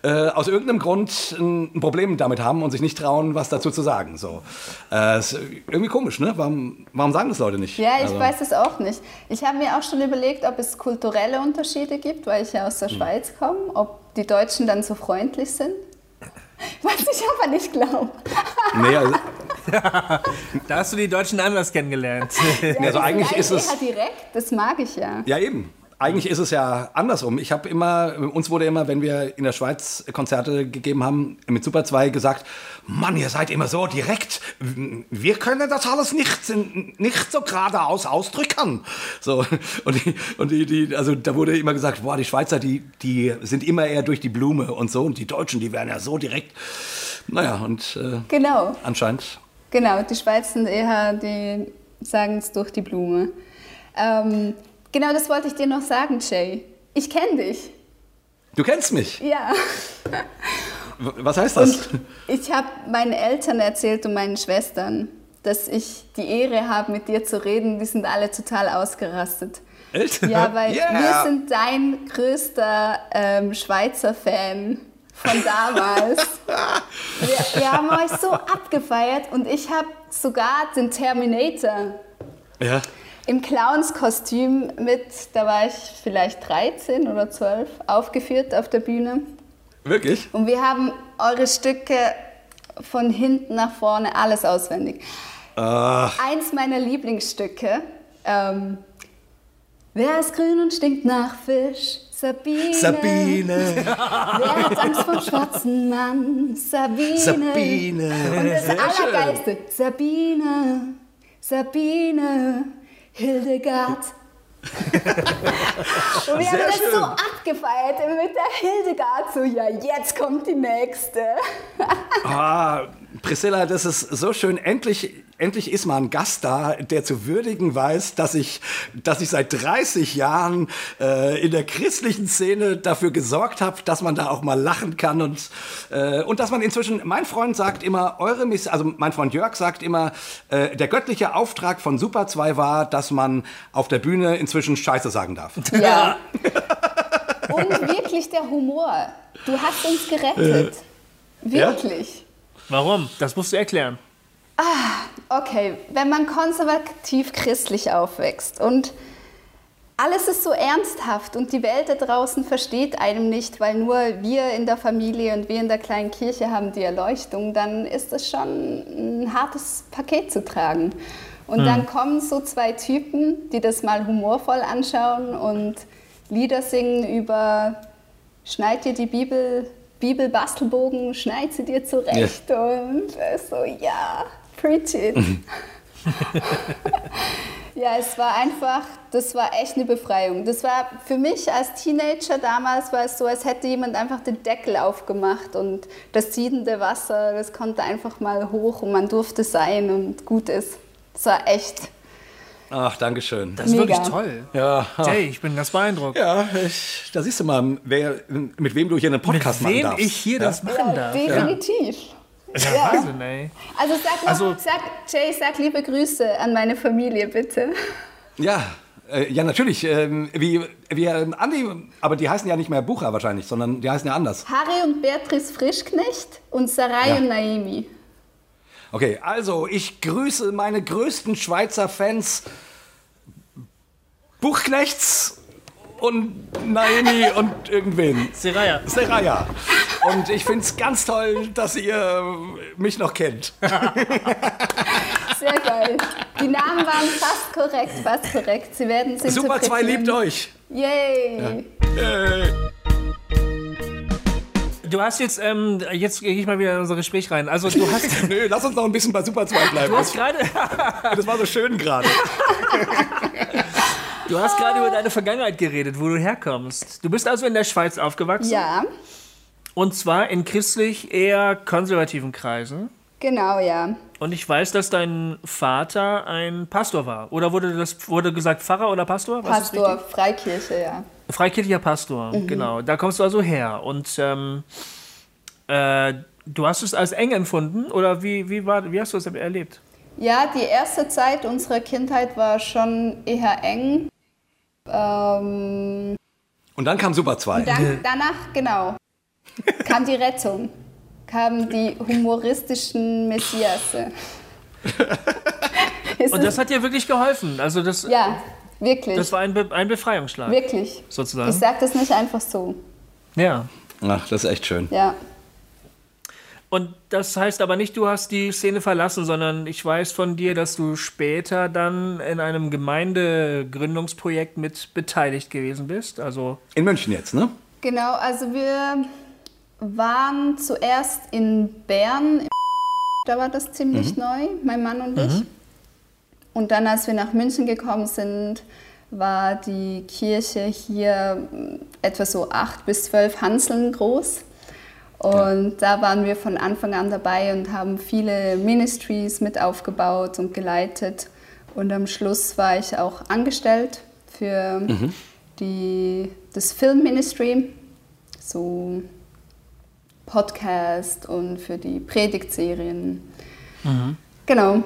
äh, aus irgendeinem Grund ein, Problem damit haben und sich nicht trauen, was dazu zu sagen. So. Äh, ist irgendwie komisch, ne? Warum, warum sagen das Leute nicht? Ja, ich also. weiß es auch nicht. Ich habe mir auch schon überlegt, ob es kulturelle Unterschiede gibt, weil ich ja aus der hm. Schweiz komme, ob die Deutschen dann so freundlich sind. Was ich aber nicht glaube. Nee, also da hast du die Deutschen anders kennengelernt. Ja, also eigentlich ist es direkt, das mag ich ja. Ja, eben eigentlich ist es ja andersrum. Ich habe immer, uns wurde immer, wenn wir in der Schweiz Konzerte gegeben haben, mit Super 2 gesagt, Mann, ihr seid immer so direkt. Wir können das alles nicht, nicht so geradeaus ausdrücken. So, und die, und die, die, also da wurde immer gesagt, boah, die Schweizer, die, die sind immer eher durch die Blume und so. Und die Deutschen, die werden ja so direkt. Naja, und äh, genau. anscheinend. Genau, die Schweizer sind eher, die sagen es durch die Blume. Ähm, Genau das wollte ich dir noch sagen, Jay. Ich kenne dich. Du kennst mich? Ja. Was heißt das? Und ich habe meinen Eltern erzählt und meinen Schwestern, dass ich die Ehre habe, mit dir zu reden. Die sind alle total ausgerastet. Echt? Ja, weil yeah. wir sind dein größter ähm, Schweizer Fan von damals. wir, wir, haben euch so abgefeiert und ich habe sogar den Terminator ja im Clownskostüm mit, da war ich vielleicht 13 oder 12, aufgeführt auf der Bühne. Wirklich? Und wir haben eure Stücke von hinten nach vorne alles auswendig. Ach. Eins meiner Lieblingsstücke. Ähm, Wer ist grün und stinkt nach Fisch? Sabine. Sabine. Wer hat Angst vor schwarzen Mann? Sabine. Sabine. Und das Allergeilste. Sabine. Sabine. Hildegard. und wir Sehr haben das schön. so abgefeiert mit der Hildegard. So, ja, jetzt kommt die nächste. ah, Priscilla, das ist so schön. Endlich, endlich ist mal ein Gast da, der zu würdigen weiß, dass ich, dass ich seit 30 Jahren äh, in der christlichen Szene dafür gesorgt habe, dass man da auch mal lachen kann und, äh, und dass man inzwischen, mein Freund sagt immer, eure Miss, also mein Freund Jörg sagt immer, äh, der göttliche Auftrag von Super 2 war, dass man auf der Bühne inzwischen Scheiße sagen darf. Ja. und wirklich der Humor. Du hast uns gerettet. Wirklich. Ja? Warum? Das musst du erklären. Ah, okay. Wenn man konservativ christlich aufwächst und alles ist so ernsthaft und die Welt da draußen versteht einem nicht, weil nur wir in der Familie und wir in der kleinen Kirche haben die Erleuchtung, dann ist das schon ein hartes Paket zu tragen. Und hm. dann kommen so zwei Typen, die das mal humorvoll anschauen und Lieder singen über schneid dir die Bibel Bibelbastelbogen, schneid sie dir zurecht ja. und so, ja, preach it. Ja, es war einfach, das war echt eine Befreiung. Das war für mich als Teenager damals war es so, als hätte jemand einfach den Deckel aufgemacht und das siedende Wasser, das konnte einfach mal hoch und man durfte sein und gut ist. Das war echt Ach, danke schön. Das ist Mega. wirklich toll. Ja. Jay, ich bin ganz beeindruckt. Ja, ich, da siehst du mal, wer, mit wem du hier einen Podcast mit machen darfst. Mit wem ich hier ja? das machen ja, darf. Definitiv. Ja, ja. Wahnsinn, ey. Also sag, noch, also sag, Jay, sag liebe Grüße an meine Familie, bitte. Ja, äh, ja, natürlich. Ähm, wie, wie ähm, Andi, aber die heißen ja nicht mehr Bucher wahrscheinlich, sondern die heißen ja anders. Harry und Beatrice Frischknecht und Sarai ja. und Naemi. Okay, also ich grüße meine größten Schweizer Fans. Buchknechts und Naomi und irgendwen. Seraya. Seraya. Und ich finde es ganz toll, dass ihr mich noch kennt. Sehr geil. Die Namen waren fast korrekt, fast korrekt. Sie werden sich Super 2 liebt euch. Yay. Ja. Yay. Du hast jetzt, ähm, jetzt gehe ich mal wieder in unser Gespräch rein. Also du hast. Nö, lass uns noch ein bisschen bei Super 2 bleiben. Du hast gerade. das war so schön gerade. Du hast gerade über deine Vergangenheit geredet, wo du herkommst. Du bist also in der Schweiz aufgewachsen? Ja. Und zwar in christlich eher konservativen Kreisen. Genau, ja. Und ich weiß, dass dein Vater ein Pastor war. Oder wurde das wurde gesagt Pfarrer oder Pastor? Was Pastor, Freikirche, ja. Freikirchlicher Pastor, mhm. genau. Da kommst du also her. Und ähm, äh, du hast es als eng empfunden oder wie, wie, war, wie hast du es erlebt? Ja, die erste Zeit unserer Kindheit war schon eher eng. Ähm, und dann kam Super 2. Dann, danach, genau, kam die Rettung, kamen die humoristischen Messiasse. und das hat dir wirklich geholfen? Also das, ja. Wirklich. Das war ein, Be ein Befreiungsschlag. Wirklich. Sozusagen. Ich sage das nicht einfach so. Ja. Ach, das ist echt schön. Ja. Und das heißt aber nicht, du hast die Szene verlassen, sondern ich weiß von dir, dass du später dann in einem Gemeindegründungsprojekt mit beteiligt gewesen bist. Also in München jetzt, ne? Genau, also wir waren zuerst in Bern. Da war das ziemlich mhm. neu, mein Mann und mhm. ich. Und dann, als wir nach München gekommen sind, war die Kirche hier etwa so acht bis zwölf Hanseln groß. Und ja. da waren wir von Anfang an dabei und haben viele Ministries mit aufgebaut und geleitet. Und am Schluss war ich auch angestellt für mhm. die, das Filmministry, so Podcast und für die Predigtserien. Mhm. Genau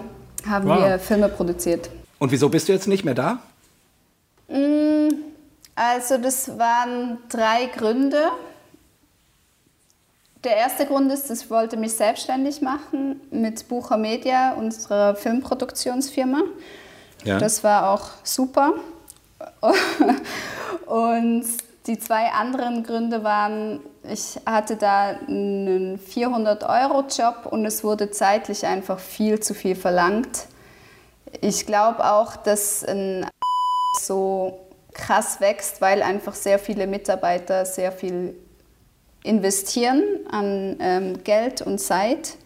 haben wow. wir Filme produziert. Und wieso bist du jetzt nicht mehr da? Mm, also das waren drei Gründe. Der erste Grund ist, ich wollte mich selbstständig machen mit Bucher Media, unserer Filmproduktionsfirma. Ja. Das war auch super. Und die zwei anderen Gründe waren, ich hatte da einen 400-Euro-Job und es wurde zeitlich einfach viel zu viel verlangt. ich glaube auch, dass ein so krass wächst, weil einfach sehr viele Mitarbeiter sehr viel investieren an ähm, Geld und Zeit.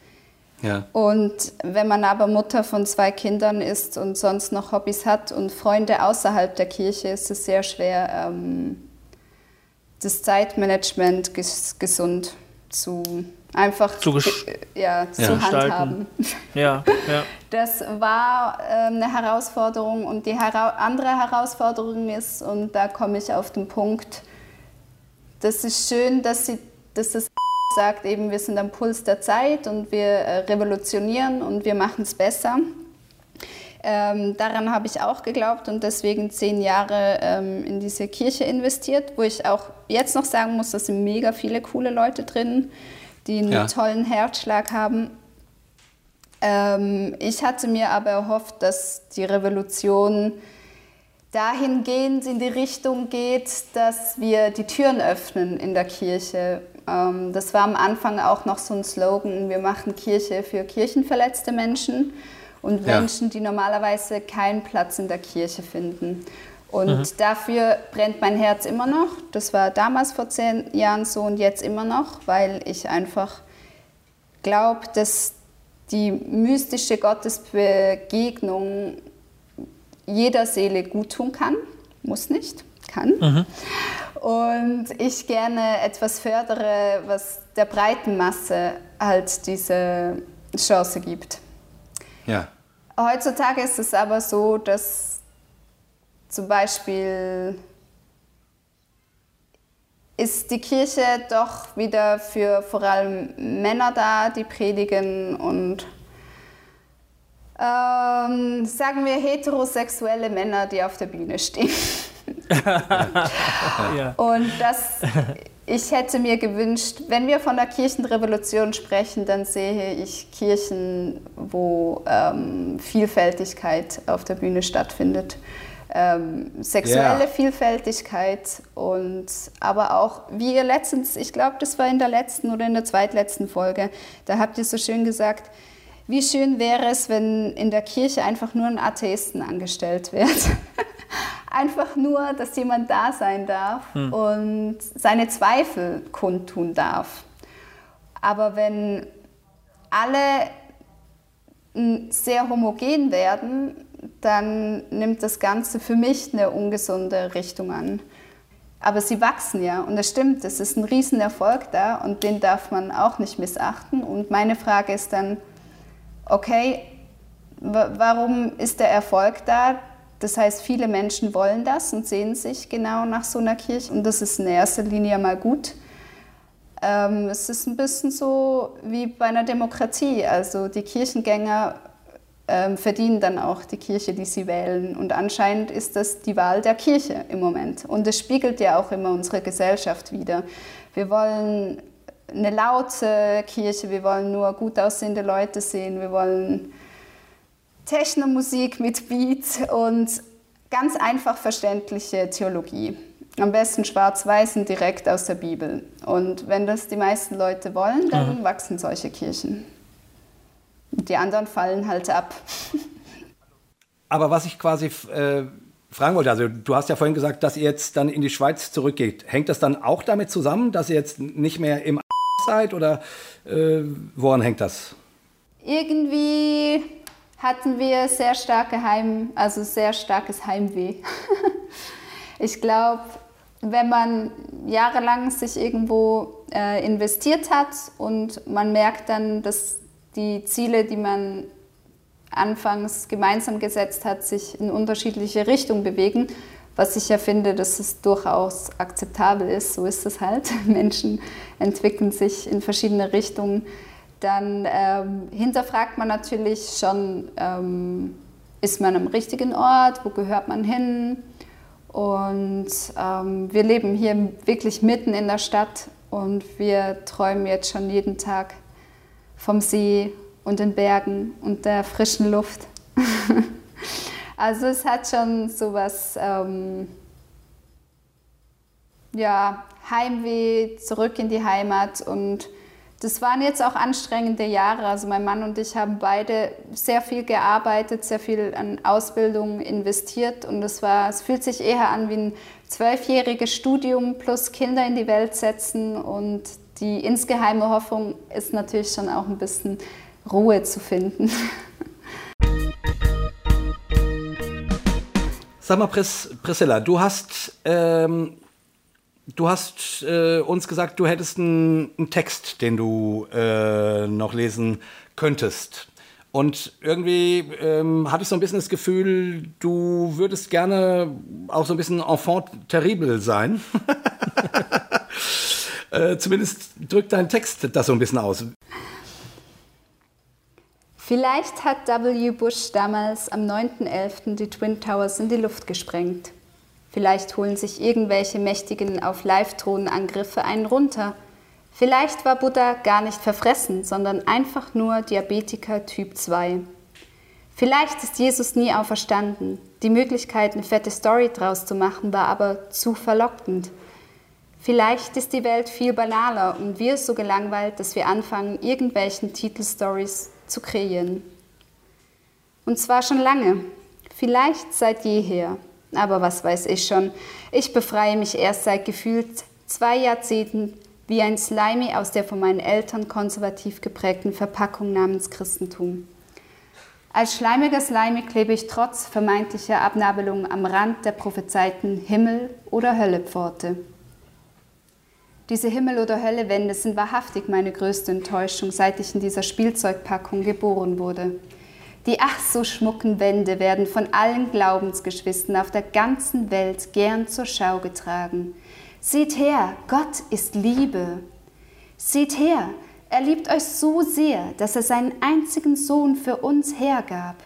Ja. Und wenn man aber Mutter von zwei Kindern ist und sonst noch Hobbys hat und Freunde außerhalb der Kirche, ist es sehr schwer, ähm, das Zeitmanagement ges gesund zu einfach zu, ja, ja. zu handhaben. Ja, ja. Das war äh, eine Herausforderung und die hera andere Herausforderung ist, und da komme ich auf den Punkt, das ist schön, dass, sie, dass das sagt, eben wir sind am Puls der Zeit und wir äh, revolutionieren und wir machen es besser. Ähm, daran habe ich auch geglaubt und deswegen zehn Jahre ähm, in diese Kirche investiert, wo ich auch jetzt noch sagen muss, da sind mega viele coole Leute drin die einen ja. tollen Herzschlag haben. Ähm, ich hatte mir aber erhofft, dass die Revolution dahingehend in die Richtung geht, dass wir die Türen öffnen in der Kirche. Ähm, das war am Anfang auch noch so ein Slogan, wir machen Kirche für kirchenverletzte Menschen und ja. Menschen, die normalerweise keinen Platz in der Kirche finden. Und mhm. dafür brennt mein Herz immer noch. Das war damals vor zehn Jahren so und jetzt immer noch, weil ich einfach glaube, dass die mystische Gottesbegegnung jeder Seele gut tun kann. Muss nicht, kann. Mhm. Und ich gerne etwas fördere, was der breiten Masse halt diese Chance gibt. Ja. Heutzutage ist es aber so, dass zum Beispiel ist die Kirche doch wieder für vor allem Männer da, die predigen und ähm, sagen wir heterosexuelle Männer, die auf der Bühne stehen. ja. Und das, ich hätte mir gewünscht, wenn wir von der Kirchenrevolution sprechen, dann sehe ich Kirchen, wo ähm, Vielfältigkeit auf der Bühne stattfindet ähm, sexuelle yeah. Vielfältigkeit und aber auch, wie ihr letztens, ich glaube, das war in der letzten oder in der zweitletzten Folge, da habt ihr so schön gesagt, wie schön wäre es, wenn in der Kirche einfach nur ein Atheisten angestellt wird. einfach nur, dass jemand da sein darf hm. und seine Zweifel kundtun darf. Aber wenn alle sehr homogen werden, dann nimmt das Ganze für mich eine ungesunde Richtung an. Aber sie wachsen ja und das stimmt, es ist ein Riesenerfolg da und den darf man auch nicht missachten. Und meine Frage ist dann, okay, warum ist der Erfolg da? Das heißt, viele Menschen wollen das und sehen sich genau nach so einer Kirche und das ist in erster Linie mal gut. Ähm, es ist ein bisschen so wie bei einer Demokratie. Also die Kirchengänger ähm, verdienen dann auch die Kirche, die sie wählen. Und anscheinend ist das die Wahl der Kirche im Moment. Und es spiegelt ja auch immer unsere Gesellschaft wieder. Wir wollen eine laute Kirche, wir wollen nur gut aussehende Leute sehen, wir wollen Technomusik mit Beat und ganz einfach verständliche Theologie. Am besten schwarz-weiß und direkt aus der Bibel. Und wenn das die meisten Leute wollen, dann mhm. wachsen solche Kirchen. Die anderen fallen halt ab. Aber was ich quasi äh, fragen wollte, also du hast ja vorhin gesagt, dass ihr jetzt dann in die Schweiz zurückgeht. Hängt das dann auch damit zusammen, dass ihr jetzt nicht mehr im seid oder äh, woran hängt das? Irgendwie hatten wir sehr starke Heim, also sehr starkes Heimweh. ich glaube, wenn man jahrelang sich irgendwo äh, investiert hat und man merkt dann, dass die Ziele, die man anfangs gemeinsam gesetzt hat, sich in unterschiedliche Richtungen bewegen, was ich ja finde, dass es durchaus akzeptabel ist. So ist es halt. Menschen entwickeln sich in verschiedene Richtungen. Dann ähm, hinterfragt man natürlich schon, ähm, ist man am richtigen Ort, wo gehört man hin? Und ähm, wir leben hier wirklich mitten in der Stadt und wir träumen jetzt schon jeden Tag vom See und den Bergen und der frischen Luft. also es hat schon so was, ähm, ja, Heimweh, zurück in die Heimat und das waren jetzt auch anstrengende Jahre. Also mein Mann und ich haben beide sehr viel gearbeitet, sehr viel an Ausbildung investiert und es war, es fühlt sich eher an wie ein zwölfjähriges Studium plus Kinder in die Welt setzen und die insgeheime Hoffnung ist natürlich schon auch ein bisschen Ruhe zu finden. Sag mal, Pris Priscilla, du hast ähm Du hast äh, uns gesagt, du hättest einen Text, den du äh, noch lesen könntest. Und irgendwie ähm, hatte ich so ein bisschen das Gefühl, du würdest gerne auch so ein bisschen enfant terrible sein. äh, zumindest drückt dein Text das so ein bisschen aus. Vielleicht hat W. Bush damals am 9.11. die Twin Towers in die Luft gesprengt. Vielleicht holen sich irgendwelche mächtigen auf Live-Drohnenangriffe einen runter. Vielleicht war Buddha gar nicht verfressen, sondern einfach nur Diabetiker Typ 2. Vielleicht ist Jesus nie auferstanden. Die Möglichkeit, eine fette Story draus zu machen, war aber zu verlockend. Vielleicht ist die Welt viel banaler und wir so gelangweilt, dass wir anfangen, irgendwelchen Titelstories zu kreieren. Und zwar schon lange, vielleicht seit jeher. Aber was weiß ich schon. Ich befreie mich erst seit gefühlt zwei Jahrzehnten wie ein Slimy aus der von meinen Eltern konservativ geprägten Verpackung namens Christentum. Als schleimiger Slimy klebe ich trotz vermeintlicher Abnabelung am Rand der prophezeiten Himmel- oder Höllepforte. Diese Himmel- oder Höllewände sind wahrhaftig meine größte Enttäuschung, seit ich in dieser Spielzeugpackung geboren wurde. Die ach so schmucken Wände werden von allen Glaubensgeschwistern auf der ganzen Welt gern zur Schau getragen. Seht her, Gott ist Liebe. Seht her, er liebt euch so sehr, dass er seinen einzigen Sohn für uns hergab.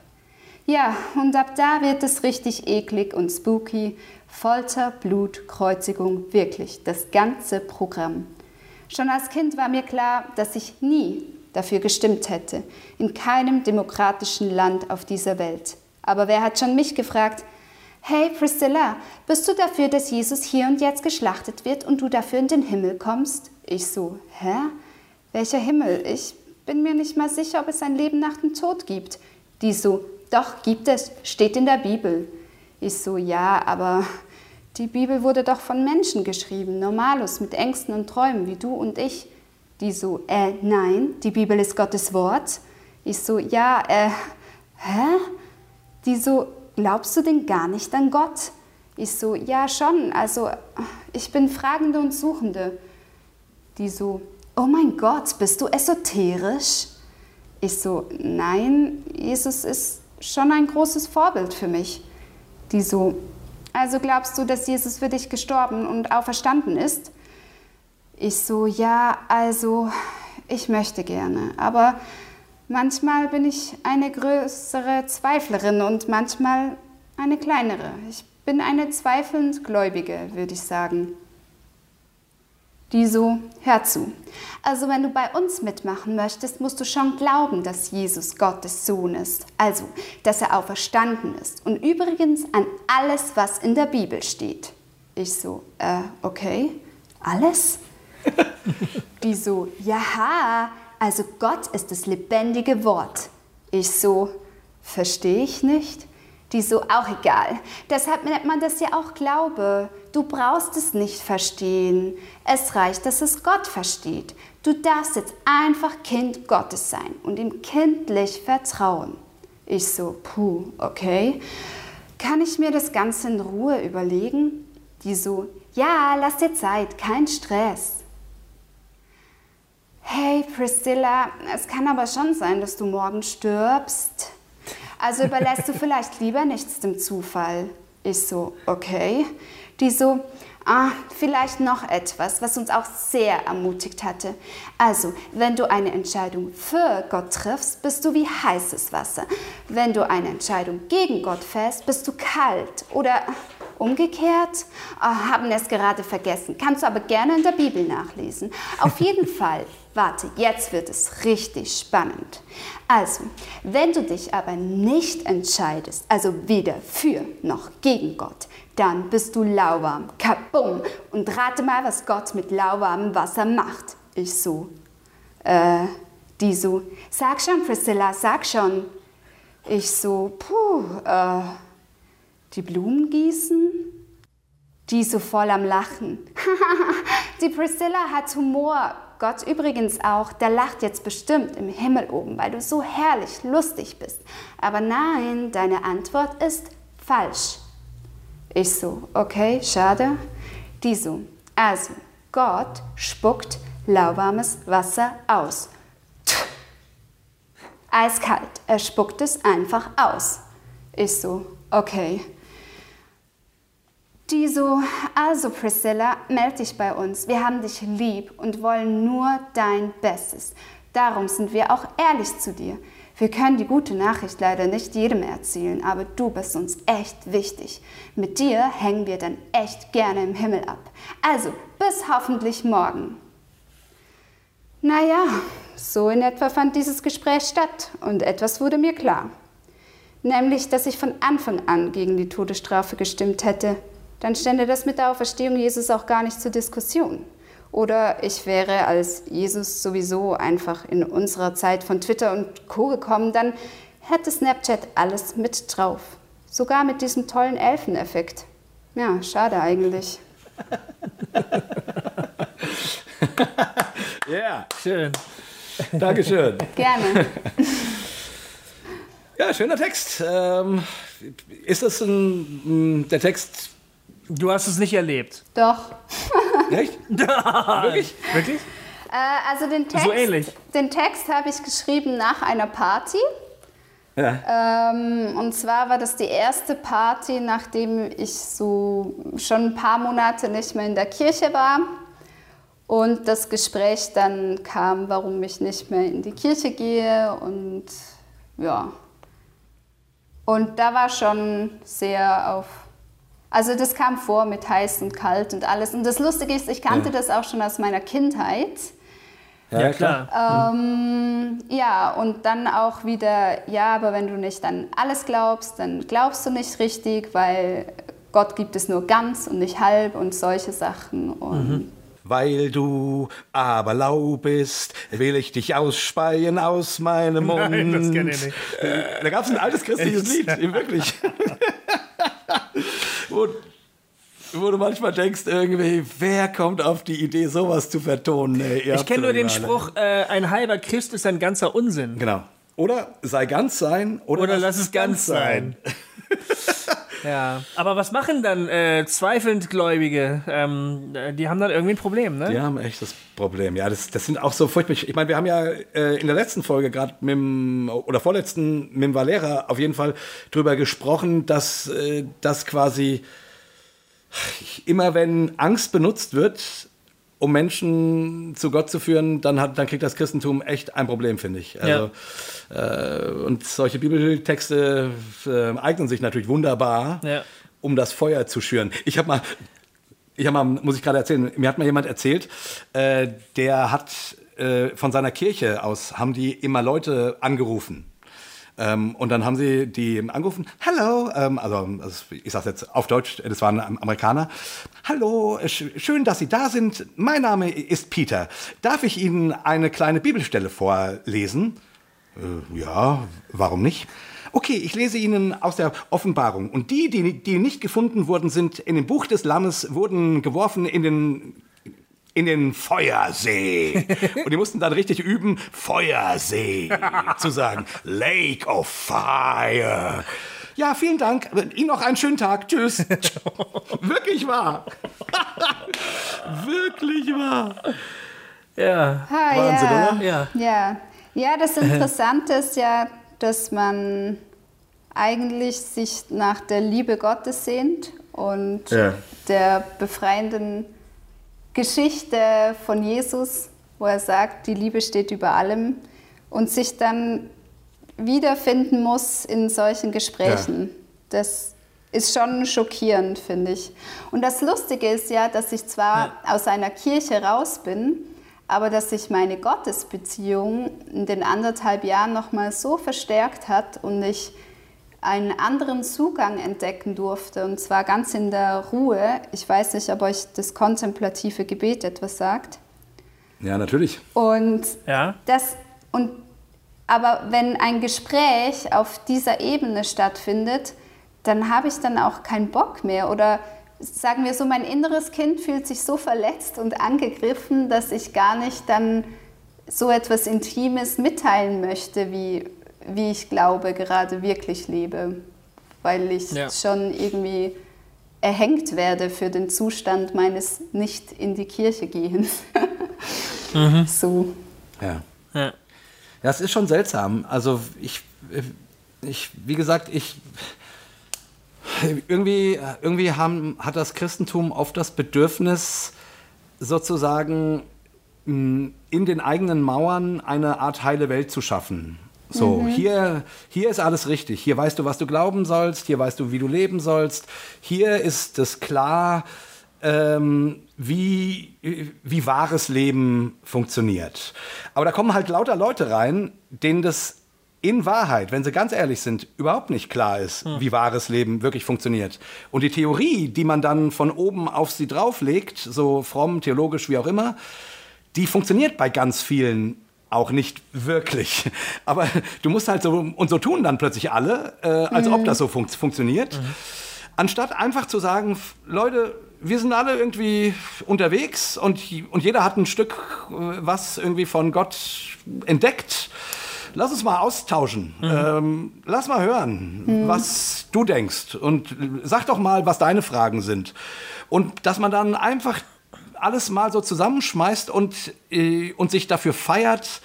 Ja, und ab da wird es richtig eklig und spooky. Folter, Blut, Kreuzigung, wirklich das ganze Programm. Schon als Kind war mir klar, dass ich nie dafür gestimmt hätte. In keinem demokratischen Land auf dieser Welt. Aber wer hat schon mich gefragt, hey Priscilla, bist du dafür, dass Jesus hier und jetzt geschlachtet wird und du dafür in den Himmel kommst? Ich so, hä? Welcher Himmel? Ich bin mir nicht mal sicher, ob es ein Leben nach dem Tod gibt. Die so, doch, gibt es, steht in der Bibel. Ich so, ja, aber die Bibel wurde doch von Menschen geschrieben, Normalus, mit Ängsten und Träumen, wie du und ich. Die so, äh, nein, die Bibel ist Gottes Wort. Ich so, ja, äh, hä? Die so, glaubst du denn gar nicht an Gott? Ich so, ja, schon, also ich bin Fragende und Suchende. Die so, oh mein Gott, bist du esoterisch? Ich so, nein, Jesus ist schon ein großes Vorbild für mich. Die so, also glaubst du, dass Jesus für dich gestorben und auferstanden ist? Ich so, ja, also ich möchte gerne, aber manchmal bin ich eine größere Zweiflerin und manchmal eine kleinere. Ich bin eine zweifelnd Gläubige, würde ich sagen. Die so, hör zu. Also wenn du bei uns mitmachen möchtest, musst du schon glauben, dass Jesus Gottes Sohn ist. Also, dass er auferstanden ist. Und übrigens an alles, was in der Bibel steht. Ich so, äh, okay, alles? Die so, ja, also Gott ist das lebendige Wort. Ich so, verstehe ich nicht. Die so, auch egal. Deshalb nennt man das ja auch Glaube. Du brauchst es nicht verstehen. Es reicht, dass es Gott versteht. Du darfst jetzt einfach Kind Gottes sein und ihm kindlich vertrauen. Ich so, puh, okay. Kann ich mir das Ganze in Ruhe überlegen? Die so, ja, lass dir Zeit, kein Stress. Hey Priscilla, es kann aber schon sein, dass du morgen stirbst. Also überlässt du vielleicht lieber nichts dem Zufall. Ich so, okay. Die so, ah, vielleicht noch etwas, was uns auch sehr ermutigt hatte. Also, wenn du eine Entscheidung für Gott triffst, bist du wie heißes Wasser. Wenn du eine Entscheidung gegen Gott fällst, bist du kalt. Oder umgekehrt, oh, haben es gerade vergessen. Kannst du aber gerne in der Bibel nachlesen. Auf jeden Fall Warte, jetzt wird es richtig spannend. Also, wenn du dich aber nicht entscheidest, also weder für noch gegen Gott, dann bist du lauwarm. Kabum! Und rate mal, was Gott mit lauwarmem Wasser macht. Ich so, Äh, die so, sag schon, Priscilla, sag schon. Ich so, puh, äh, die Blumen gießen? Die so voll am Lachen. die Priscilla hat Humor. Gott übrigens auch, der lacht jetzt bestimmt im Himmel oben, weil du so herrlich lustig bist. Aber nein, deine Antwort ist falsch. Ich so, okay, schade. Die so, also, Gott spuckt lauwarmes Wasser aus. Eiskalt, er spuckt es einfach aus. Ich so, okay. Die so, also Priscilla, melde dich bei uns. Wir haben dich lieb und wollen nur dein Bestes. Darum sind wir auch ehrlich zu dir. Wir können die gute Nachricht leider nicht jedem erzählen, aber du bist uns echt wichtig. Mit dir hängen wir dann echt gerne im Himmel ab. Also, bis hoffentlich morgen. Naja, so in etwa fand dieses Gespräch statt und etwas wurde mir klar. Nämlich, dass ich von Anfang an gegen die Todesstrafe gestimmt hätte. Dann stände das mit der Auferstehung Jesus auch gar nicht zur Diskussion. Oder ich wäre als Jesus sowieso einfach in unserer Zeit von Twitter und Co gekommen, dann hätte Snapchat alles mit drauf. Sogar mit diesem tollen Elfeneffekt. Ja, schade eigentlich. Ja, yeah. Schön. Dankeschön. Gerne. Ja, schöner Text. Ähm, ist das ein, ein, der Text? Du hast es nicht erlebt. Doch. Echt? Wirklich? Wirklich? Äh, also den Text, So ähnlich. Den Text habe ich geschrieben nach einer Party. Ja. Ähm, und zwar war das die erste Party, nachdem ich so schon ein paar Monate nicht mehr in der Kirche war. Und das Gespräch dann kam, warum ich nicht mehr in die Kirche gehe. Und ja. Und da war schon sehr auf. Also das kam vor mit heiß und kalt und alles. Und das Lustige ist, ich kannte Ja. das auch schon aus meiner Kindheit. Ja, klar. Ähm, ja, und dann auch wieder, ja, aber wenn du nicht an alles glaubst, dann glaubst du nicht richtig, weil Gott gibt es nur ganz und nicht halb und solche Sachen. Und Weil du aber lau bist, will ich dich ausspeien aus meinem Mund. Nein, das kenn ich nicht. Äh, da gab es ein altes christliches Lied, wirklich. wo, wo du manchmal denkst, irgendwie, wer kommt auf die Idee, sowas zu vertonen? Ey, Ich kenne nur den alle. Spruch, äh, ein halber Christ ist ein ganzer Unsinn. Genau. Oder sei ganz sein, oder, Oder lass es ganz sein. Ja, aber was machen dann äh, zweifelnd Gläubige? Ähm, äh, die haben dann irgendwie ein Problem, ne? Die haben echt das Problem. Ja, das, das sind auch so furchtbar. Ich meine, wir haben ja äh, in der letzten Folge gerade mit dem, oder vorletzten mit dem Valera auf jeden Fall drüber gesprochen, dass äh, das quasi immer wenn Angst benutzt wird, um Menschen zu Gott zu führen, dann, hat, dann kriegt das Christentum echt ein Problem, finde ich. Also, äh, und solche Bibeltexte äh, eignen sich natürlich wunderbar, Ja. um das Feuer zu schüren. Ich habe mal, ich habe mal, muss ich gerade erzählen, mir hat mal jemand erzählt, äh, der hat äh, von seiner Kirche aus, haben die immer Leute angerufen. Ähm, und dann haben sie die angerufen, hallo, ähm, also, also ich sage jetzt auf Deutsch, das waren Am- Amerikaner, hallo, sch schön, dass Sie da sind, mein Name ist Peter, darf ich Ihnen eine kleine Bibelstelle vorlesen? Äh, ja, warum nicht? Okay, ich lese Ihnen aus der Offenbarung. Und die, die, die nicht gefunden wurden, sind in dem Buch des Lammes, wurden geworfen in den in den Feuersee. Und die mussten dann richtig üben, Feuersee zu sagen. Lake of Fire. Ja, vielen Dank. Ihnen noch einen schönen Tag. Tschüss. Wirklich wahr. Wirklich wahr. Ja. Ah, Wahnsinn, ja. oder? Ja. Ja. ja, das Interessante ist ja, dass man eigentlich sich nach der Liebe Gottes sehnt und Ja. der befreienden Geschichte von Jesus, wo er sagt, die Liebe steht über allem und sich dann wiederfinden muss in solchen Gesprächen. Das ist schon schockierend, finde ich. Und das Lustige ist ja, dass ich zwar aus einer Kirche raus bin, aber dass sich meine Gottesbeziehung in den anderthalb Jahren nochmal so verstärkt hat und ich einen anderen Zugang entdecken durfte, und zwar ganz in der Ruhe. Ich weiß nicht, ob euch das kontemplative Gebet etwas sagt. Ja, natürlich. Und Ja. das und aber wenn ein Gespräch auf dieser Ebene stattfindet, dann habe ich dann auch keinen Bock mehr oder sagen wir so, mein inneres Kind fühlt sich so verletzt und angegriffen, dass ich gar nicht dann so etwas Intimes mitteilen möchte, wie, wie ich glaube, gerade wirklich lebe, weil ich Ja. schon irgendwie erhängt werde für den Zustand meines nicht in die Kirche gehens. So. Ja. Ja. Ja, es ist schon seltsam. Also ich, ich wie gesagt, ich irgendwie, irgendwie haben, hat das Christentum oft das Bedürfnis, sozusagen in den eigenen Mauern eine Art heile Welt zu schaffen. So, hier, hier ist alles richtig. Hier weißt du, was du glauben sollst. Hier weißt du, wie du leben sollst. Hier ist es klar, ähm, wie, wie wahres Leben funktioniert. Aber da kommen halt lauter Leute rein, denen das in Wahrheit, wenn sie ganz ehrlich sind, überhaupt nicht klar ist, wie wahres Leben wirklich funktioniert. Und die Theorie, die man dann von oben auf sie drauflegt, so fromm, theologisch, wie auch immer, die funktioniert bei ganz vielen auch nicht wirklich. Aber du musst halt so, und so tun dann plötzlich alle, äh, als ob das so fun funktioniert. Anstatt einfach zu sagen, Leute, wir sind alle irgendwie unterwegs und, und jeder hat ein Stück, äh, was irgendwie von Gott entdeckt. Lass uns mal austauschen. Ähm, lass mal hören, was du denkst. Und sag doch mal, was deine Fragen sind. Und dass man dann einfach alles mal so zusammenschmeißt und, äh, und sich dafür feiert,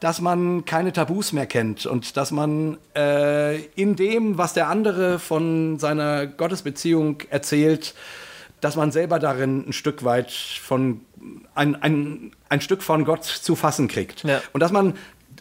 dass man keine Tabus mehr kennt und dass man äh, in dem, was der andere von seiner Gottesbeziehung erzählt, dass man selber darin ein Stück weit von ein, ein, ein Stück von Gott zu fassen kriegt. Ja. Und dass man,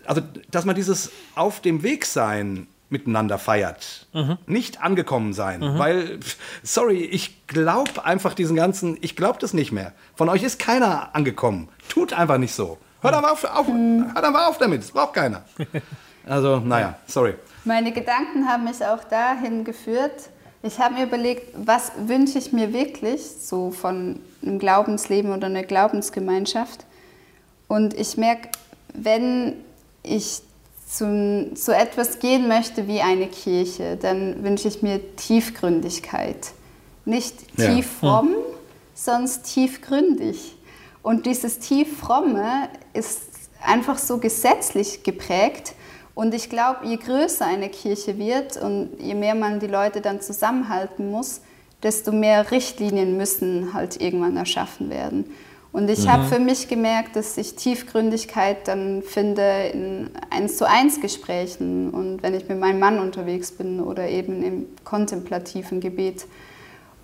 also dass man dieses auf dem Weg sein miteinander feiert. Nicht angekommen sein. Weil, pff, sorry, ich glaube einfach diesen ganzen, ich glaube das nicht mehr. Von euch ist keiner angekommen. Tut einfach nicht so. Hört aber auf, auf, hört aber auf damit, das braucht keiner. Also, naja, sorry. Meine Gedanken haben mich auch dahin geführt. Ich habe mir überlegt, was wünsche ich mir wirklich so von einem Glaubensleben oder einer Glaubensgemeinschaft. Und ich merke, wenn ich zu, zu etwas gehen möchte wie eine Kirche, dann wünsche ich mir Tiefgründigkeit. Nicht Ja. tief fromm, sonst tiefgründig. Und dieses tieffromme ist einfach so gesetzlich geprägt. Und ich glaube, je größer eine Kirche wird und je mehr man die Leute dann zusammenhalten muss, desto mehr Richtlinien müssen halt irgendwann erschaffen werden. Und ich habe für mich gemerkt, dass ich Tiefgründigkeit dann finde in 1 zu 1 Gesprächen und wenn ich mit meinem Mann unterwegs bin oder eben im kontemplativen Gebet.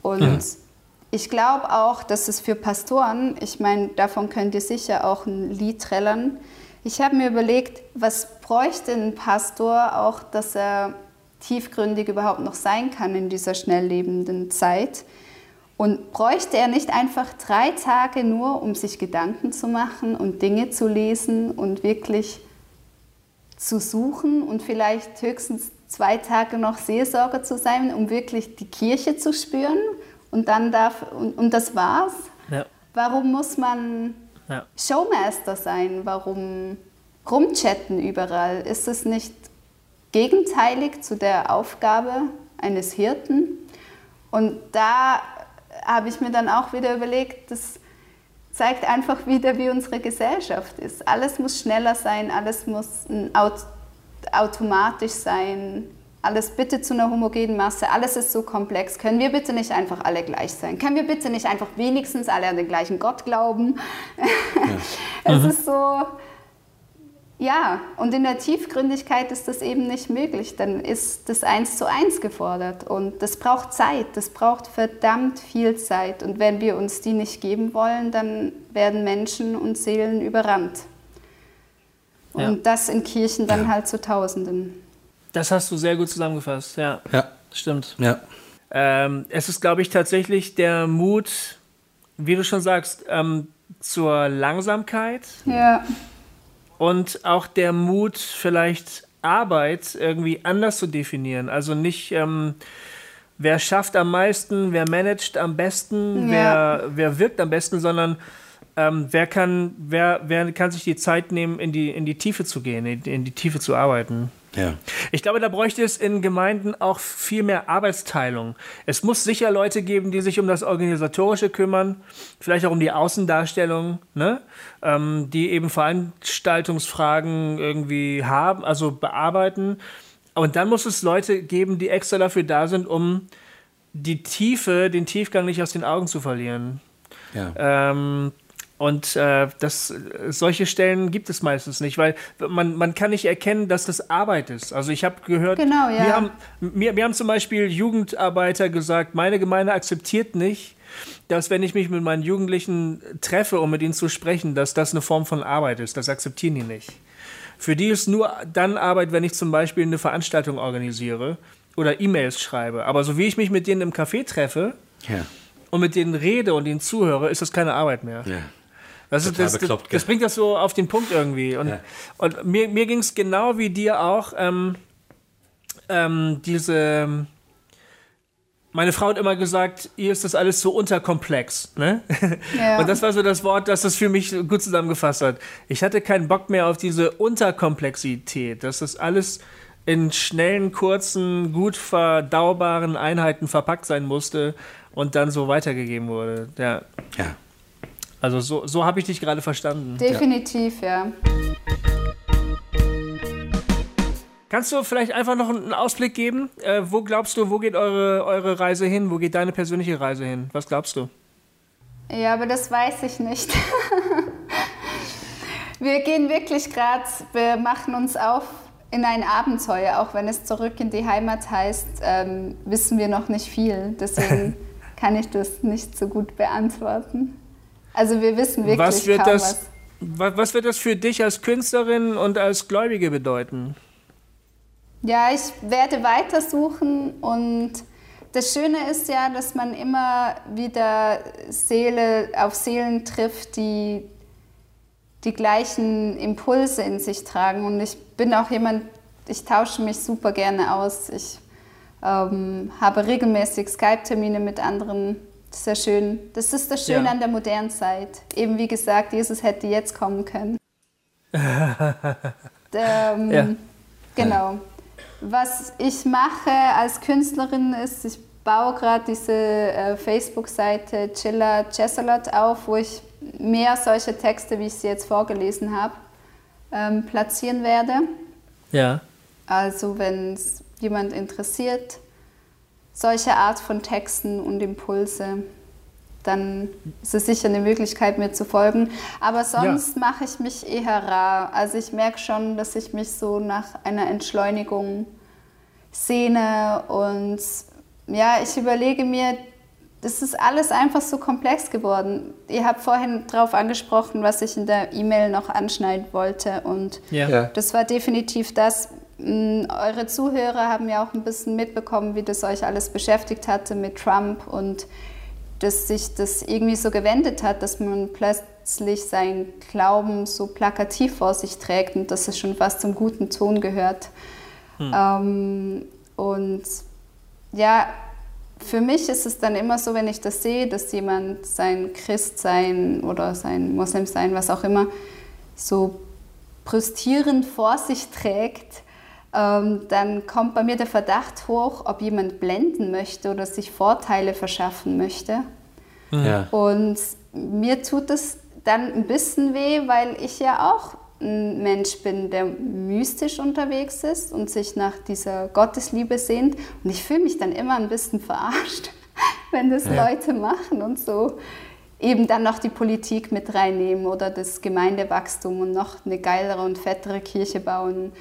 Und ich glaube auch, dass es für Pastoren, ich meine, davon könnt ihr sicher auch ein Lied trällern. Ich habe mir überlegt, was bräuchte ein Pastor auch, dass er tiefgründig überhaupt noch sein kann in dieser schnelllebenden Zeit. Und bräuchte er nicht einfach drei Tage nur, um sich Gedanken zu machen und Dinge zu lesen und wirklich zu suchen und vielleicht höchstens zwei Tage noch Seelsorger zu sein, um wirklich die Kirche zu spüren und dann darf und, und das war's. Ja. Warum muss man Ja. Showmaster sein? Warum rumchatten überall? Ist es nicht gegenteilig zu der Aufgabe eines Hirten? Und da habe ich mir dann auch wieder überlegt, das zeigt einfach wieder, wie unsere Gesellschaft ist. Alles muss schneller sein, alles muss Aut automatisch sein, alles bitte zu einer homogenen Masse, alles ist so komplex. Können wir bitte nicht einfach alle gleich sein? Können wir bitte nicht einfach wenigstens alle an den gleichen Gott glauben? es ist so, ja, und in der Tiefgründigkeit ist das eben nicht möglich. Dann ist das eins zu eins gefordert. Und das braucht Zeit, das braucht verdammt viel Zeit. Und wenn wir uns die nicht geben wollen, dann werden Menschen und Seelen überrannt. Und Ja. das in Kirchen dann halt zu Tausenden. Das hast du sehr gut zusammengefasst, ja. Ja, Stimmt. ja. Ähm, es ist, glaube ich, tatsächlich der Mut, wie du schon sagst, ähm, zur Langsamkeit Ja, und auch der Mut, vielleicht Arbeit irgendwie anders zu definieren. Also nicht, ähm, wer schafft am meisten, wer managt am besten, Ja. wer, wer wirkt am besten, sondern ähm, wer, kann, wer, wer kann sich die Zeit nehmen, in die, in die Tiefe zu gehen, in, in die Tiefe zu arbeiten? Ja. Ich glaube, da bräuchte es in Gemeinden auch viel mehr Arbeitsteilung. Es muss sicher Leute geben, die sich um das Organisatorische kümmern, vielleicht auch um die Außendarstellung, ne? Ähm, die eben Veranstaltungsfragen irgendwie haben, also bearbeiten. Und dann muss es Leute geben, die extra dafür da sind, um die Tiefe, den Tiefgang nicht aus den Augen zu verlieren. Ja. Ähm, und äh, das, solche Stellen gibt es meistens nicht, weil man, man kann nicht erkennen, dass das Arbeit ist. Also ich habe gehört, Genau, ja. wir, haben, mir, mir haben zum Beispiel Jugendarbeiter gesagt, meine Gemeinde akzeptiert nicht, dass wenn ich mich mit meinen Jugendlichen treffe, um mit ihnen zu sprechen, dass das eine Form von Arbeit ist. Das akzeptieren die nicht. Für die ist nur dann Arbeit, wenn ich zum Beispiel eine Veranstaltung organisiere oder E-Mails schreibe. Aber so wie ich mich mit denen im Café treffe Ja. und mit denen rede und ihnen zuhöre, ist das keine Arbeit mehr. ja. Das, ist, das, das, bekloppt, das gell? bringt das so auf den Punkt irgendwie. Und, Ja. und mir, mir ging es genau wie dir auch. Ähm, ähm, diese. Meine Frau hat immer gesagt, ihr ist das alles so unterkomplex. Ne? Ja. Und das war so das Wort, das das für mich gut zusammengefasst hat. Ich hatte keinen Bock mehr auf diese Unterkomplexität, dass das alles in schnellen, kurzen, gut verdaubaren Einheiten verpackt sein musste und dann so weitergegeben wurde. Ja. ja. Also so, so habe ich dich gerade verstanden. Definitiv, ja. Kannst du vielleicht einfach noch einen Ausblick geben? Äh, wo glaubst du, wo geht eure, eure Reise hin? Wo geht deine persönliche Reise hin? Was glaubst du? Ja, aber das weiß ich nicht. wir gehen wirklich gerade, wir machen uns auf in ein Abenteuer, auch wenn es zurück in die Heimat heißt, ähm, wissen wir noch nicht viel. Deswegen kann ich das nicht so gut beantworten. Also wir wissen wirklich Was wird, kaum das, was. wa- was wird das für dich als Künstlerin und als Gläubige bedeuten? Ja, ich werde weitersuchen und das Schöne ist ja, dass man immer wieder Seele auf Seelen trifft, die die gleichen Impulse in sich tragen. Und ich bin auch jemand, ich tausche mich super gerne aus. Ich ähm, habe regelmäßig Skype-Termine mit anderen. Das ist sehr schön. Das ist das Schöne Ja. an der modernen Zeit. Eben wie gesagt, Jesus hätte jetzt kommen können. ähm, Ja. Genau. Was ich mache als Künstlerin ist, ich baue gerade diese äh, Facebook-Seite Chilla Chessolot auf, wo ich mehr solche Texte, wie ich sie jetzt vorgelesen habe, ähm, platzieren werde. Ja. Also wenn es jemand interessiert, solche Art von Texten und Impulse, dann ist es sicher eine Möglichkeit, mir zu folgen. Aber sonst mache ich mich eher rar. Also ich merke schon, dass ich mich so nach einer Entschleunigung sehne und ja, ich überlege mir, das ist alles einfach so komplex geworden. Ihr habt vorhin darauf angesprochen, was ich in der E-Mail noch anschneiden wollte und Ja. Ja. das war definitiv das. Mm, Eure Zuhörer haben ja auch ein bisschen mitbekommen, wie das euch alles beschäftigt hatte mit Trump und dass sich das irgendwie so gewendet hat, dass man plötzlich seinen Glauben so plakativ vor sich trägt und dass es schon fast zum guten Ton gehört. Ähm, und ja, für mich ist es dann immer so, wenn ich das sehe, dass jemand sein Christsein oder sein Moslemsein, was auch immer, so brüstierend vor sich trägt, dann kommt bei mir der Verdacht hoch, ob jemand blenden möchte oder sich Vorteile verschaffen möchte. Ja. Und mir tut es dann ein bisschen weh, weil ich ja auch ein Mensch bin, der mystisch unterwegs ist und sich nach dieser Gottesliebe sehnt. Und ich fühle mich dann immer ein bisschen verarscht, wenn das Leute machen und so eben dann noch die Politik mit reinnehmen oder das Gemeindewachstum und noch eine geilere und fettere Kirche bauen.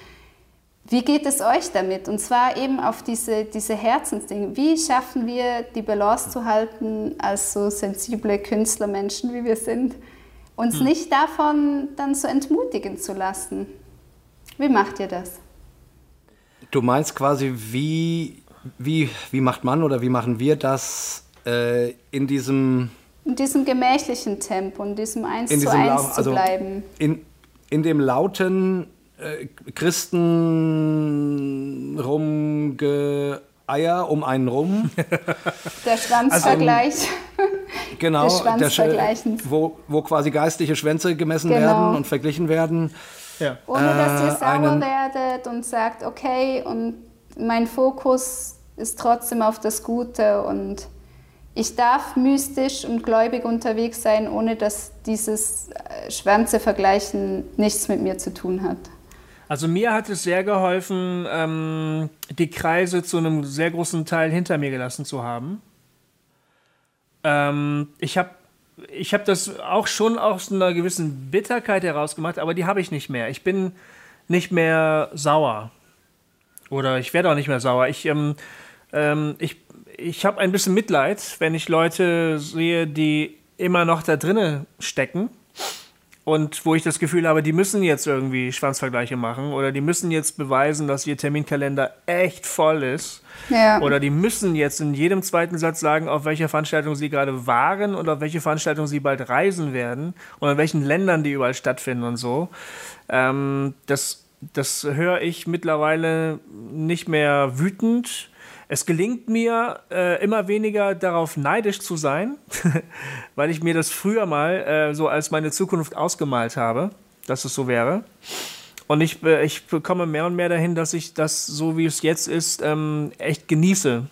Wie geht es euch damit? Und zwar eben auf diese, diese Herzensdinge. Wie schaffen wir die Balance zu halten als so sensible Künstlermenschen, wie wir sind, uns nicht davon dann so entmutigen zu lassen? Wie macht ihr das? Du meinst quasi, wie, wie, wie macht man oder wie machen wir das äh, in diesem, In diesem gemächlichen Tempo, in diesem Eins in zu diesem Eins Lau- zu also bleiben. in, in dem lauten äh, Christen rumgeeier um einen rum? Der Schwanzvergleich. genau, des der Sch- Schwanzvergleichens. wo, wo quasi geistliche Schwänze gemessen Genau. werden und verglichen werden. Ja. Ohne dass ihr Äh, sauer einen- werdet und sagt, okay, und mein Fokus ist trotzdem auf das Gute und ich darf mystisch und gläubig unterwegs sein, ohne dass dieses äh, Schwänze-Vergleichen nichts mit mir zu tun hat. Also mir hat es sehr geholfen, ähm, die Kreise zu einem sehr großen Teil hinter mir gelassen zu haben. Ähm, ich habe ich hab das auch schon aus einer gewissen Bitterkeit heraus gemacht, aber die habe ich nicht mehr. Ich bin nicht mehr sauer. Oder ich werde auch nicht mehr sauer. Ich, ähm, ähm, ich, ich habe ein bisschen Mitleid, wenn ich Leute sehe, die immer noch da drinnen stecken und wo ich das Gefühl habe, die müssen jetzt irgendwie Schwanzvergleiche machen oder die müssen jetzt beweisen, dass ihr Terminkalender echt voll ist. Ja. Oder die müssen jetzt in jedem zweiten Satz sagen, auf welcher Veranstaltung sie gerade waren und auf welche Veranstaltung sie bald reisen werden und in welchen Ländern die überall stattfinden und so. Ähm, das, das höre ich mittlerweile nicht mehr wütend. Es gelingt mir äh, immer weniger darauf neidisch zu sein, weil ich mir das früher mal äh, so als meine Zukunft ausgemalt habe, dass es so wäre. Und ich, äh, ich bekomme mehr und mehr dahin, dass ich das, so wie es jetzt ist, ähm, echt genieße.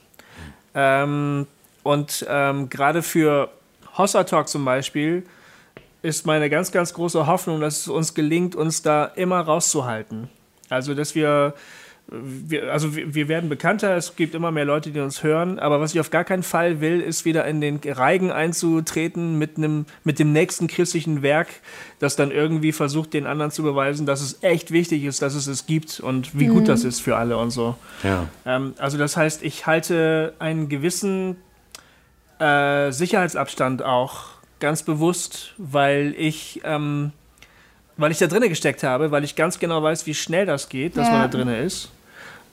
Ähm, und ähm, gerade für Hossa Talk zum Beispiel ist meine ganz, ganz große Hoffnung, dass es uns gelingt, uns da immer rauszuhalten. Also, dass wir, wir also wir, wir werden bekannter, es gibt immer mehr Leute, die uns hören, aber was ich auf gar keinen Fall will, ist wieder in den Reigen einzutreten mit, einem, mit dem nächsten christlichen Werk, das dann irgendwie versucht, den anderen zu beweisen, dass es echt wichtig ist, dass es es gibt und wie gut das ist für alle und so. Ja. Ähm, also das heißt, ich halte einen gewissen äh, Sicherheitsabstand auch ganz bewusst, weil ich, ähm, weil ich da drinnen gesteckt habe, weil ich ganz genau weiß, wie schnell das geht, dass Ja. man da drinnen ist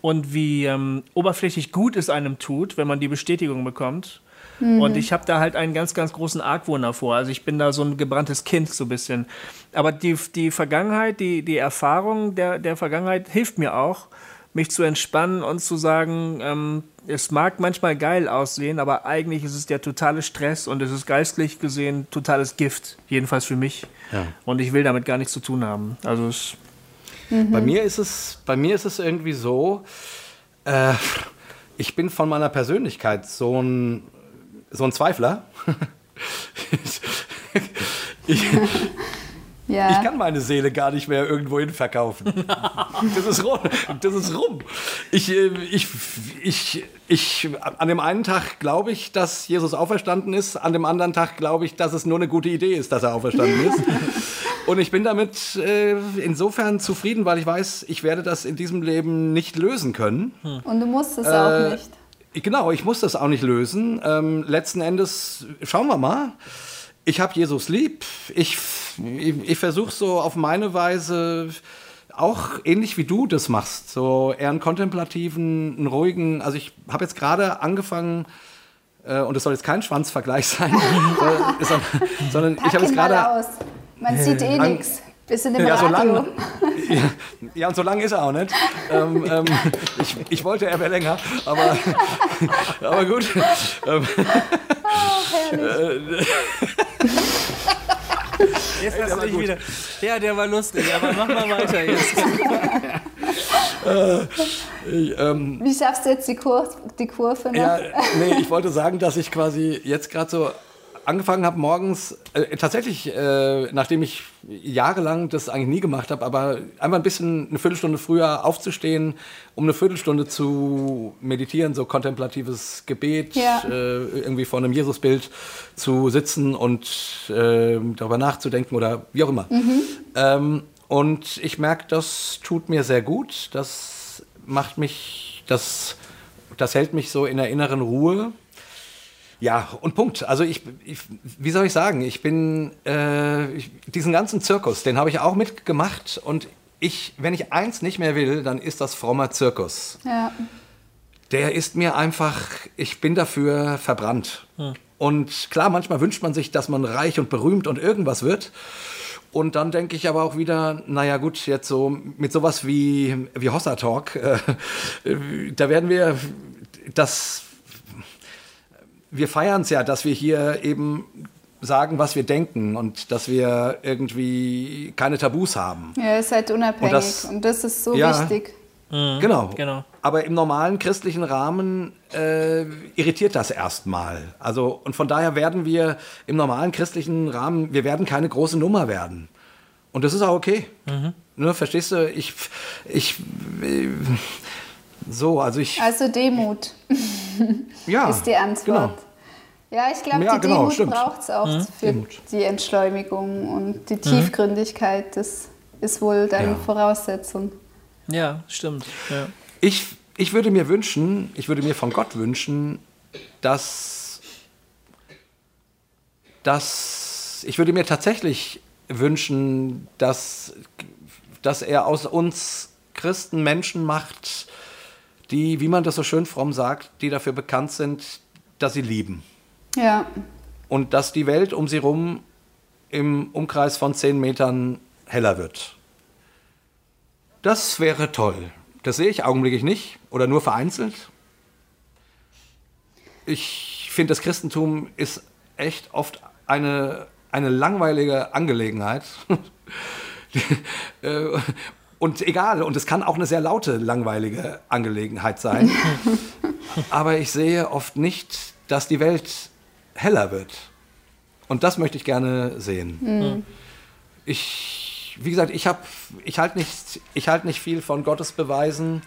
und wie ähm, oberflächlich gut es einem tut, wenn man die Bestätigung bekommt. Und ich habe da halt einen ganz, ganz großen Argwohn davor. Also ich bin da so ein gebranntes Kind so ein bisschen. Aber die, die Vergangenheit, die, die Erfahrung der, der Vergangenheit hilft mir auch, mich zu entspannen und zu sagen, ähm, es mag manchmal geil aussehen, aber eigentlich ist es der totale Stress und es ist geistlich gesehen totales Gift, jedenfalls für mich. Ja. Und ich will damit gar nichts zu tun haben. Also es, Bei mir ist es, bei mir ist es irgendwie so, äh, ich bin von meiner Persönlichkeit so ein, so ein Zweifler. ich, Ja. ich kann meine Seele gar nicht mehr irgendwo hin verkaufen. Das ist rum. Das ist rum. Ich, äh, ich, ich, ich, an dem einen Tag glaube ich, dass Jesus auferstanden ist, an dem anderen Tag glaube ich, dass es nur eine gute Idee ist, dass er auferstanden ist. Und ich bin damit äh, insofern zufrieden, weil ich weiß, ich werde das in diesem Leben nicht lösen können. Und du musst es auch Äh, nicht. Genau, ich muss das auch nicht lösen. Ähm, letzten Endes schauen wir mal. Ich habe Jesus lieb. Ich, ich, ich versuche so auf meine Weise auch ähnlich wie du das machst, so eher einen kontemplativen, einen ruhigen. Also ich habe jetzt gerade angefangen. äh, Und es soll jetzt kein Schwanzvergleich sein, sondern, sondern ich habe jetzt gerade aus. Man sieht eh nichts. Wir sind im ja, so Radio. lang. Ja, ja, und so lang ist er auch nicht. ähm, ähm, ich, ich wollte, er wäre länger, aber, aber gut. Ähm, jetzt hast du dich wieder. Ja, der war lustig, aber mach mal weiter jetzt. ich, ähm, Wie schaffst du jetzt die, Kur die Kurve noch? ja, nee, ich wollte sagen, dass ich quasi jetzt gerade so angefangen habe morgens, äh, tatsächlich, äh, nachdem ich jahrelang das eigentlich nie gemacht habe, aber einfach ein bisschen eine Viertelstunde früher aufzustehen, um eine Viertelstunde zu meditieren, so kontemplatives Gebet, Ja. äh, irgendwie vor einem Jesusbild zu sitzen und äh, darüber nachzudenken oder wie auch immer. Ähm, und ich merke, das tut mir sehr gut. Das macht mich, das, das hält mich so in der inneren Ruhe. Ja, und Punkt. Also ich, ich wie soll ich sagen, ich bin, äh, ich, diesen ganzen Zirkus, den habe ich auch mitgemacht und ich, wenn ich eins nicht mehr will, dann ist das frommer Zirkus. Ja. Der ist mir einfach, ich bin dafür verbrannt. Und klar, manchmal wünscht man sich, dass man reich und berühmt und irgendwas wird. Und dann denke ich aber auch wieder, naja gut, jetzt so mit sowas wie, wie Hossa Talk, äh, da werden wir das wir feiern es ja, dass wir hier eben sagen, was wir denken und dass wir irgendwie keine Tabus haben. Ja, ihr seid unabhängig und das- und das ist so Ja. wichtig. Genau. Genau. Aber im normalen christlichen Rahmen äh, irritiert das erstmal. Also und von daher werden wir im normalen christlichen Rahmen, wir werden keine große Nummer werden. Und das ist auch okay. Ne, verstehst du? Ich, ich, äh, so, also ich, Also Demut ja, ist die Antwort. Genau. Ja, ich glaube, Ja, die genau, Demut braucht es auch für Demut. die Entschleunigung und die Tiefgründigkeit. Das ist wohl deine Ja. Voraussetzung. Ja, stimmt. Ja. Ich, ich würde mir wünschen, ich würde mir von Gott wünschen, dass, dass ich würde mir tatsächlich wünschen, dass, dass er aus uns Christen Menschen macht, die, wie man das so schön fromm sagt, die dafür bekannt sind, dass sie lieben. Ja, Und dass die Welt um sie rum im Umkreis von zehn Metern heller wird. Das wäre toll. Das sehe ich augenblicklich nicht oder nur vereinzelt. Ich finde, das Christentum ist echt oft eine, eine langweilige Angelegenheit. Und egal, und es kann auch eine sehr laute, langweilige Angelegenheit sein. Aber ich sehe oft nicht, dass die Welt heller wird. Und das möchte ich gerne sehen. Ich, wie gesagt, ich habe, ich halte nicht, ich halte nicht viel von Gottes Beweisen.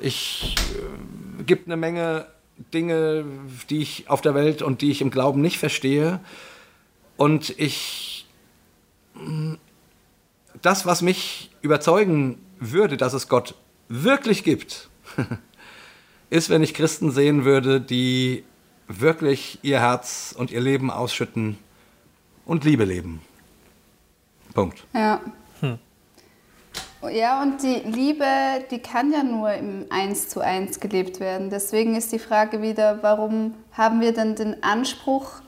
Ich äh, gibt eine Menge Dinge, die ich auf der Welt und die ich im Glauben nicht verstehe. Und ich, mh, das, was mich überzeugen würde, dass es Gott wirklich gibt, ist, wenn ich Christen sehen würde, die wirklich ihr Herz und ihr Leben ausschütten und Liebe leben. Punkt. ja. Ja, und die Liebe, die kann ja nur im Eins zu eins gelebt werden. Deswegen ist die Frage wieder, warum haben wir denn den Anspruch,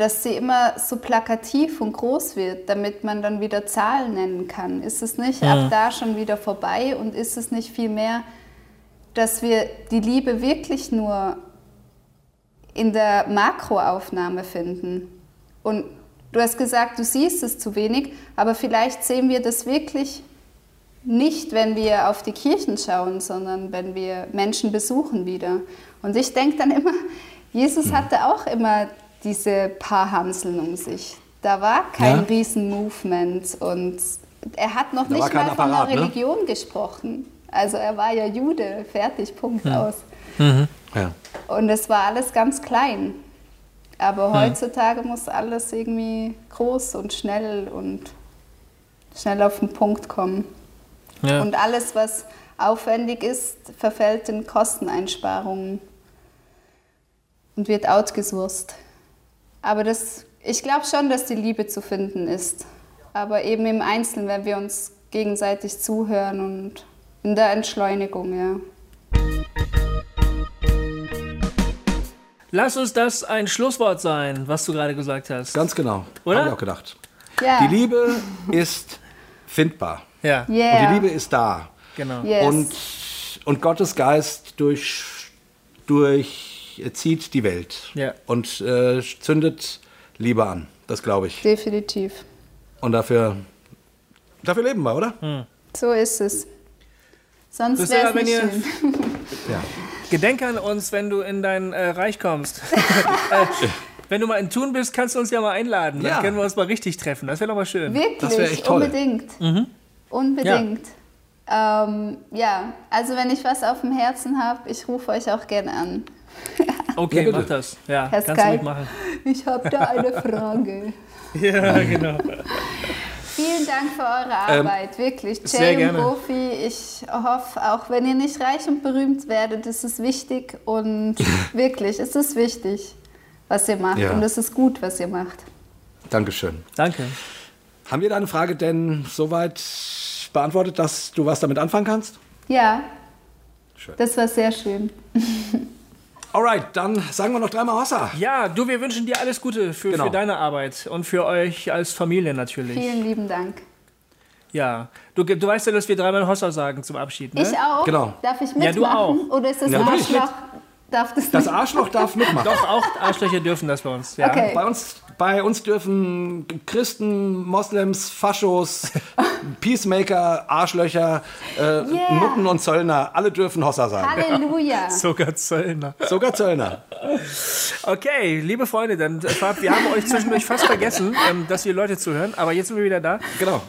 dass sie immer so plakativ und groß wird, damit man dann wieder Zahlen nennen kann? Ist es nicht ab da schon wieder vorbei und ist es nicht vielmehr, dass wir die Liebe wirklich nur in der Makroaufnahme finden? Und du hast gesagt, du siehst es zu wenig, aber vielleicht sehen wir das wirklich nicht, wenn wir auf die Kirchen schauen, sondern wenn wir Menschen besuchen wieder. Und ich denke dann immer, Jesus hatte auch immer diese paar Hanseln um sich. Da war kein Ja. Riesen-Movement und er hat noch Da nicht mal von Apparat, der ne? Religion gesprochen. Also er war ja Jude, fertig, Punkt aus. Ja. Und es war alles ganz klein. Aber heutzutage muss alles irgendwie groß und schnell und schnell auf den Punkt kommen. Ja. Und alles, was aufwendig ist, verfällt in Kosteneinsparungen und wird outgesourced. Aber das, ich glaube schon, dass die Liebe zu finden ist. Aber eben im Einzelnen, wenn wir uns gegenseitig zuhören und in der Entschleunigung, ja. Lass uns das ein Schlusswort sein, was du gerade gesagt hast. Ganz genau. Oder? Habe ich auch gedacht. Ja. Die Liebe ist findbar. Ja, Yeah. Und die Liebe ist da. genau. Yes. Und, und Gottes Geist durch, durchzieht die Welt Ja. und äh, zündet Liebe an. Das glaube ich. Definitiv. Und dafür, dafür leben wir, oder? Hm. So ist es. Sonst wäre es nicht schön. Ja. Gedenk an uns, wenn du in dein äh, Reich kommst. äh, wenn du mal in Thun bist, kannst du uns ja mal einladen. Dann Ja. können wir uns mal richtig treffen. Das wäre doch mal schön. Wirklich, Das wär echt toll. unbedingt. Mhm. Unbedingt. Ja. Ähm, ja, also wenn ich was auf dem Herzen habe, ich rufe euch auch gerne an. Okay, Ja, mach das. Ja, Herr kannst du Skype. mitmachen. Ich habe da eine Frage. Ja, genau. Vielen Dank für eure Ähm, Arbeit, wirklich. sehr Jay und gerne. Profi, ich hoffe, auch wenn ihr nicht reich und berühmt werdet, ist es wichtig und wirklich, es ist wichtig, was ihr macht Ja. und es ist gut, was ihr macht. Dankeschön. Danke. Haben wir deine Frage denn soweit beantwortet, dass du was damit anfangen kannst? Ja, Schön. das war sehr schön. Alright, dann sagen wir noch dreimal Hossa. Ja, du, wir wünschen dir alles Gute für, Genau. für deine Arbeit und für euch als Familie natürlich. Vielen lieben Dank. Ja, du, du weißt ja, dass wir dreimal Hossa sagen zum Abschied, ne? Ich auch. Genau. Darf ich Ja, mitmachen? du auch. Oder ist das Ja. Arschloch? Darf das, Das nicht? Arschloch darf mitmachen. Doch, auch Arschlöcher dürfen das bei uns. Ja. Okay. Bei uns, bei uns dürfen Christen, Moslems, Faschos, Peacemaker, Arschlöcher, äh, Nutten und Zöllner, alle dürfen Hossa sein. Halleluja. Sogar Zöllner. Sogar Zöllner. Okay, liebe Freunde, dann äh, wir haben euch zwischendurch fast vergessen, ähm, dass ihr Leute zuhören, aber jetzt sind wir wieder da. Genau.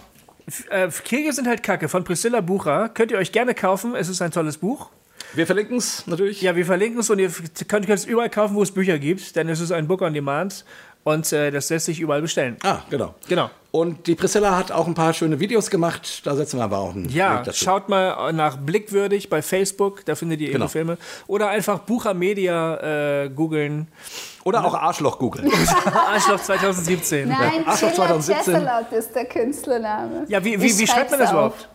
Äh, Kriege sind halt Kacke von Priscilla Bucher. Könnt ihr euch gerne kaufen. Es ist ein tolles Buch. Wir verlinken es natürlich. Ja, wir verlinken es und ihr könnt es überall kaufen, wo es Bücher gibt, denn es ist ein Book on Demand und äh, das lässt sich überall bestellen. Ah, genau. Genau. Und die Priscilla hat auch ein paar schöne Videos gemacht. Da setzen wir aber auch einen Ja, Link dazu. schaut mal nach Blickwürdig bei Facebook, da findet ihr ihre Genau. Filme. Oder einfach Bucher Media äh, googeln. Oder auch Arschloch googeln. Arschloch 2017. Nein, Arschloch Chilla 2017. Chesselot ist der Künstlername. Ja, wie, wie, wie schreibt man das überhaupt?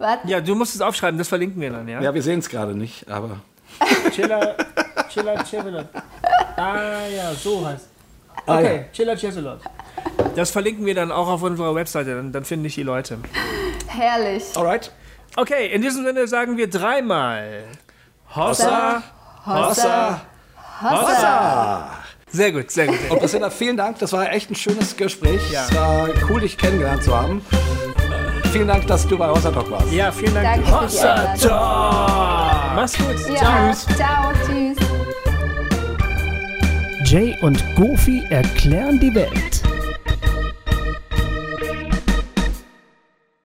Warte, Ja, du musst es aufschreiben, das verlinken wir dann, ja? ja, wir sehen es gerade nicht, aber. Chiller, Chiller Cheselot. Ah ja, so heißt Ah, Okay, ja. Chiller Cheselot. Das verlinken wir dann auch auf unserer Webseite, dann, dann finde ich die Leute. herrlich. Alright. Okay, in diesem Sinne sagen wir dreimal. Hossa. Hossa. Hossa! Sehr gut, sehr gut. Und Priscilla, vielen Dank. Das war echt ein schönes Gespräch. Ja. Es war cool, dich kennengelernt zu haben. Vielen Dank, dass du bei Hossa Talk warst. Ja, vielen Dank. Danke Einladung. Talk. Mach's gut. Ja, ciao, tschüss. Jay und Goofy erklären die Welt.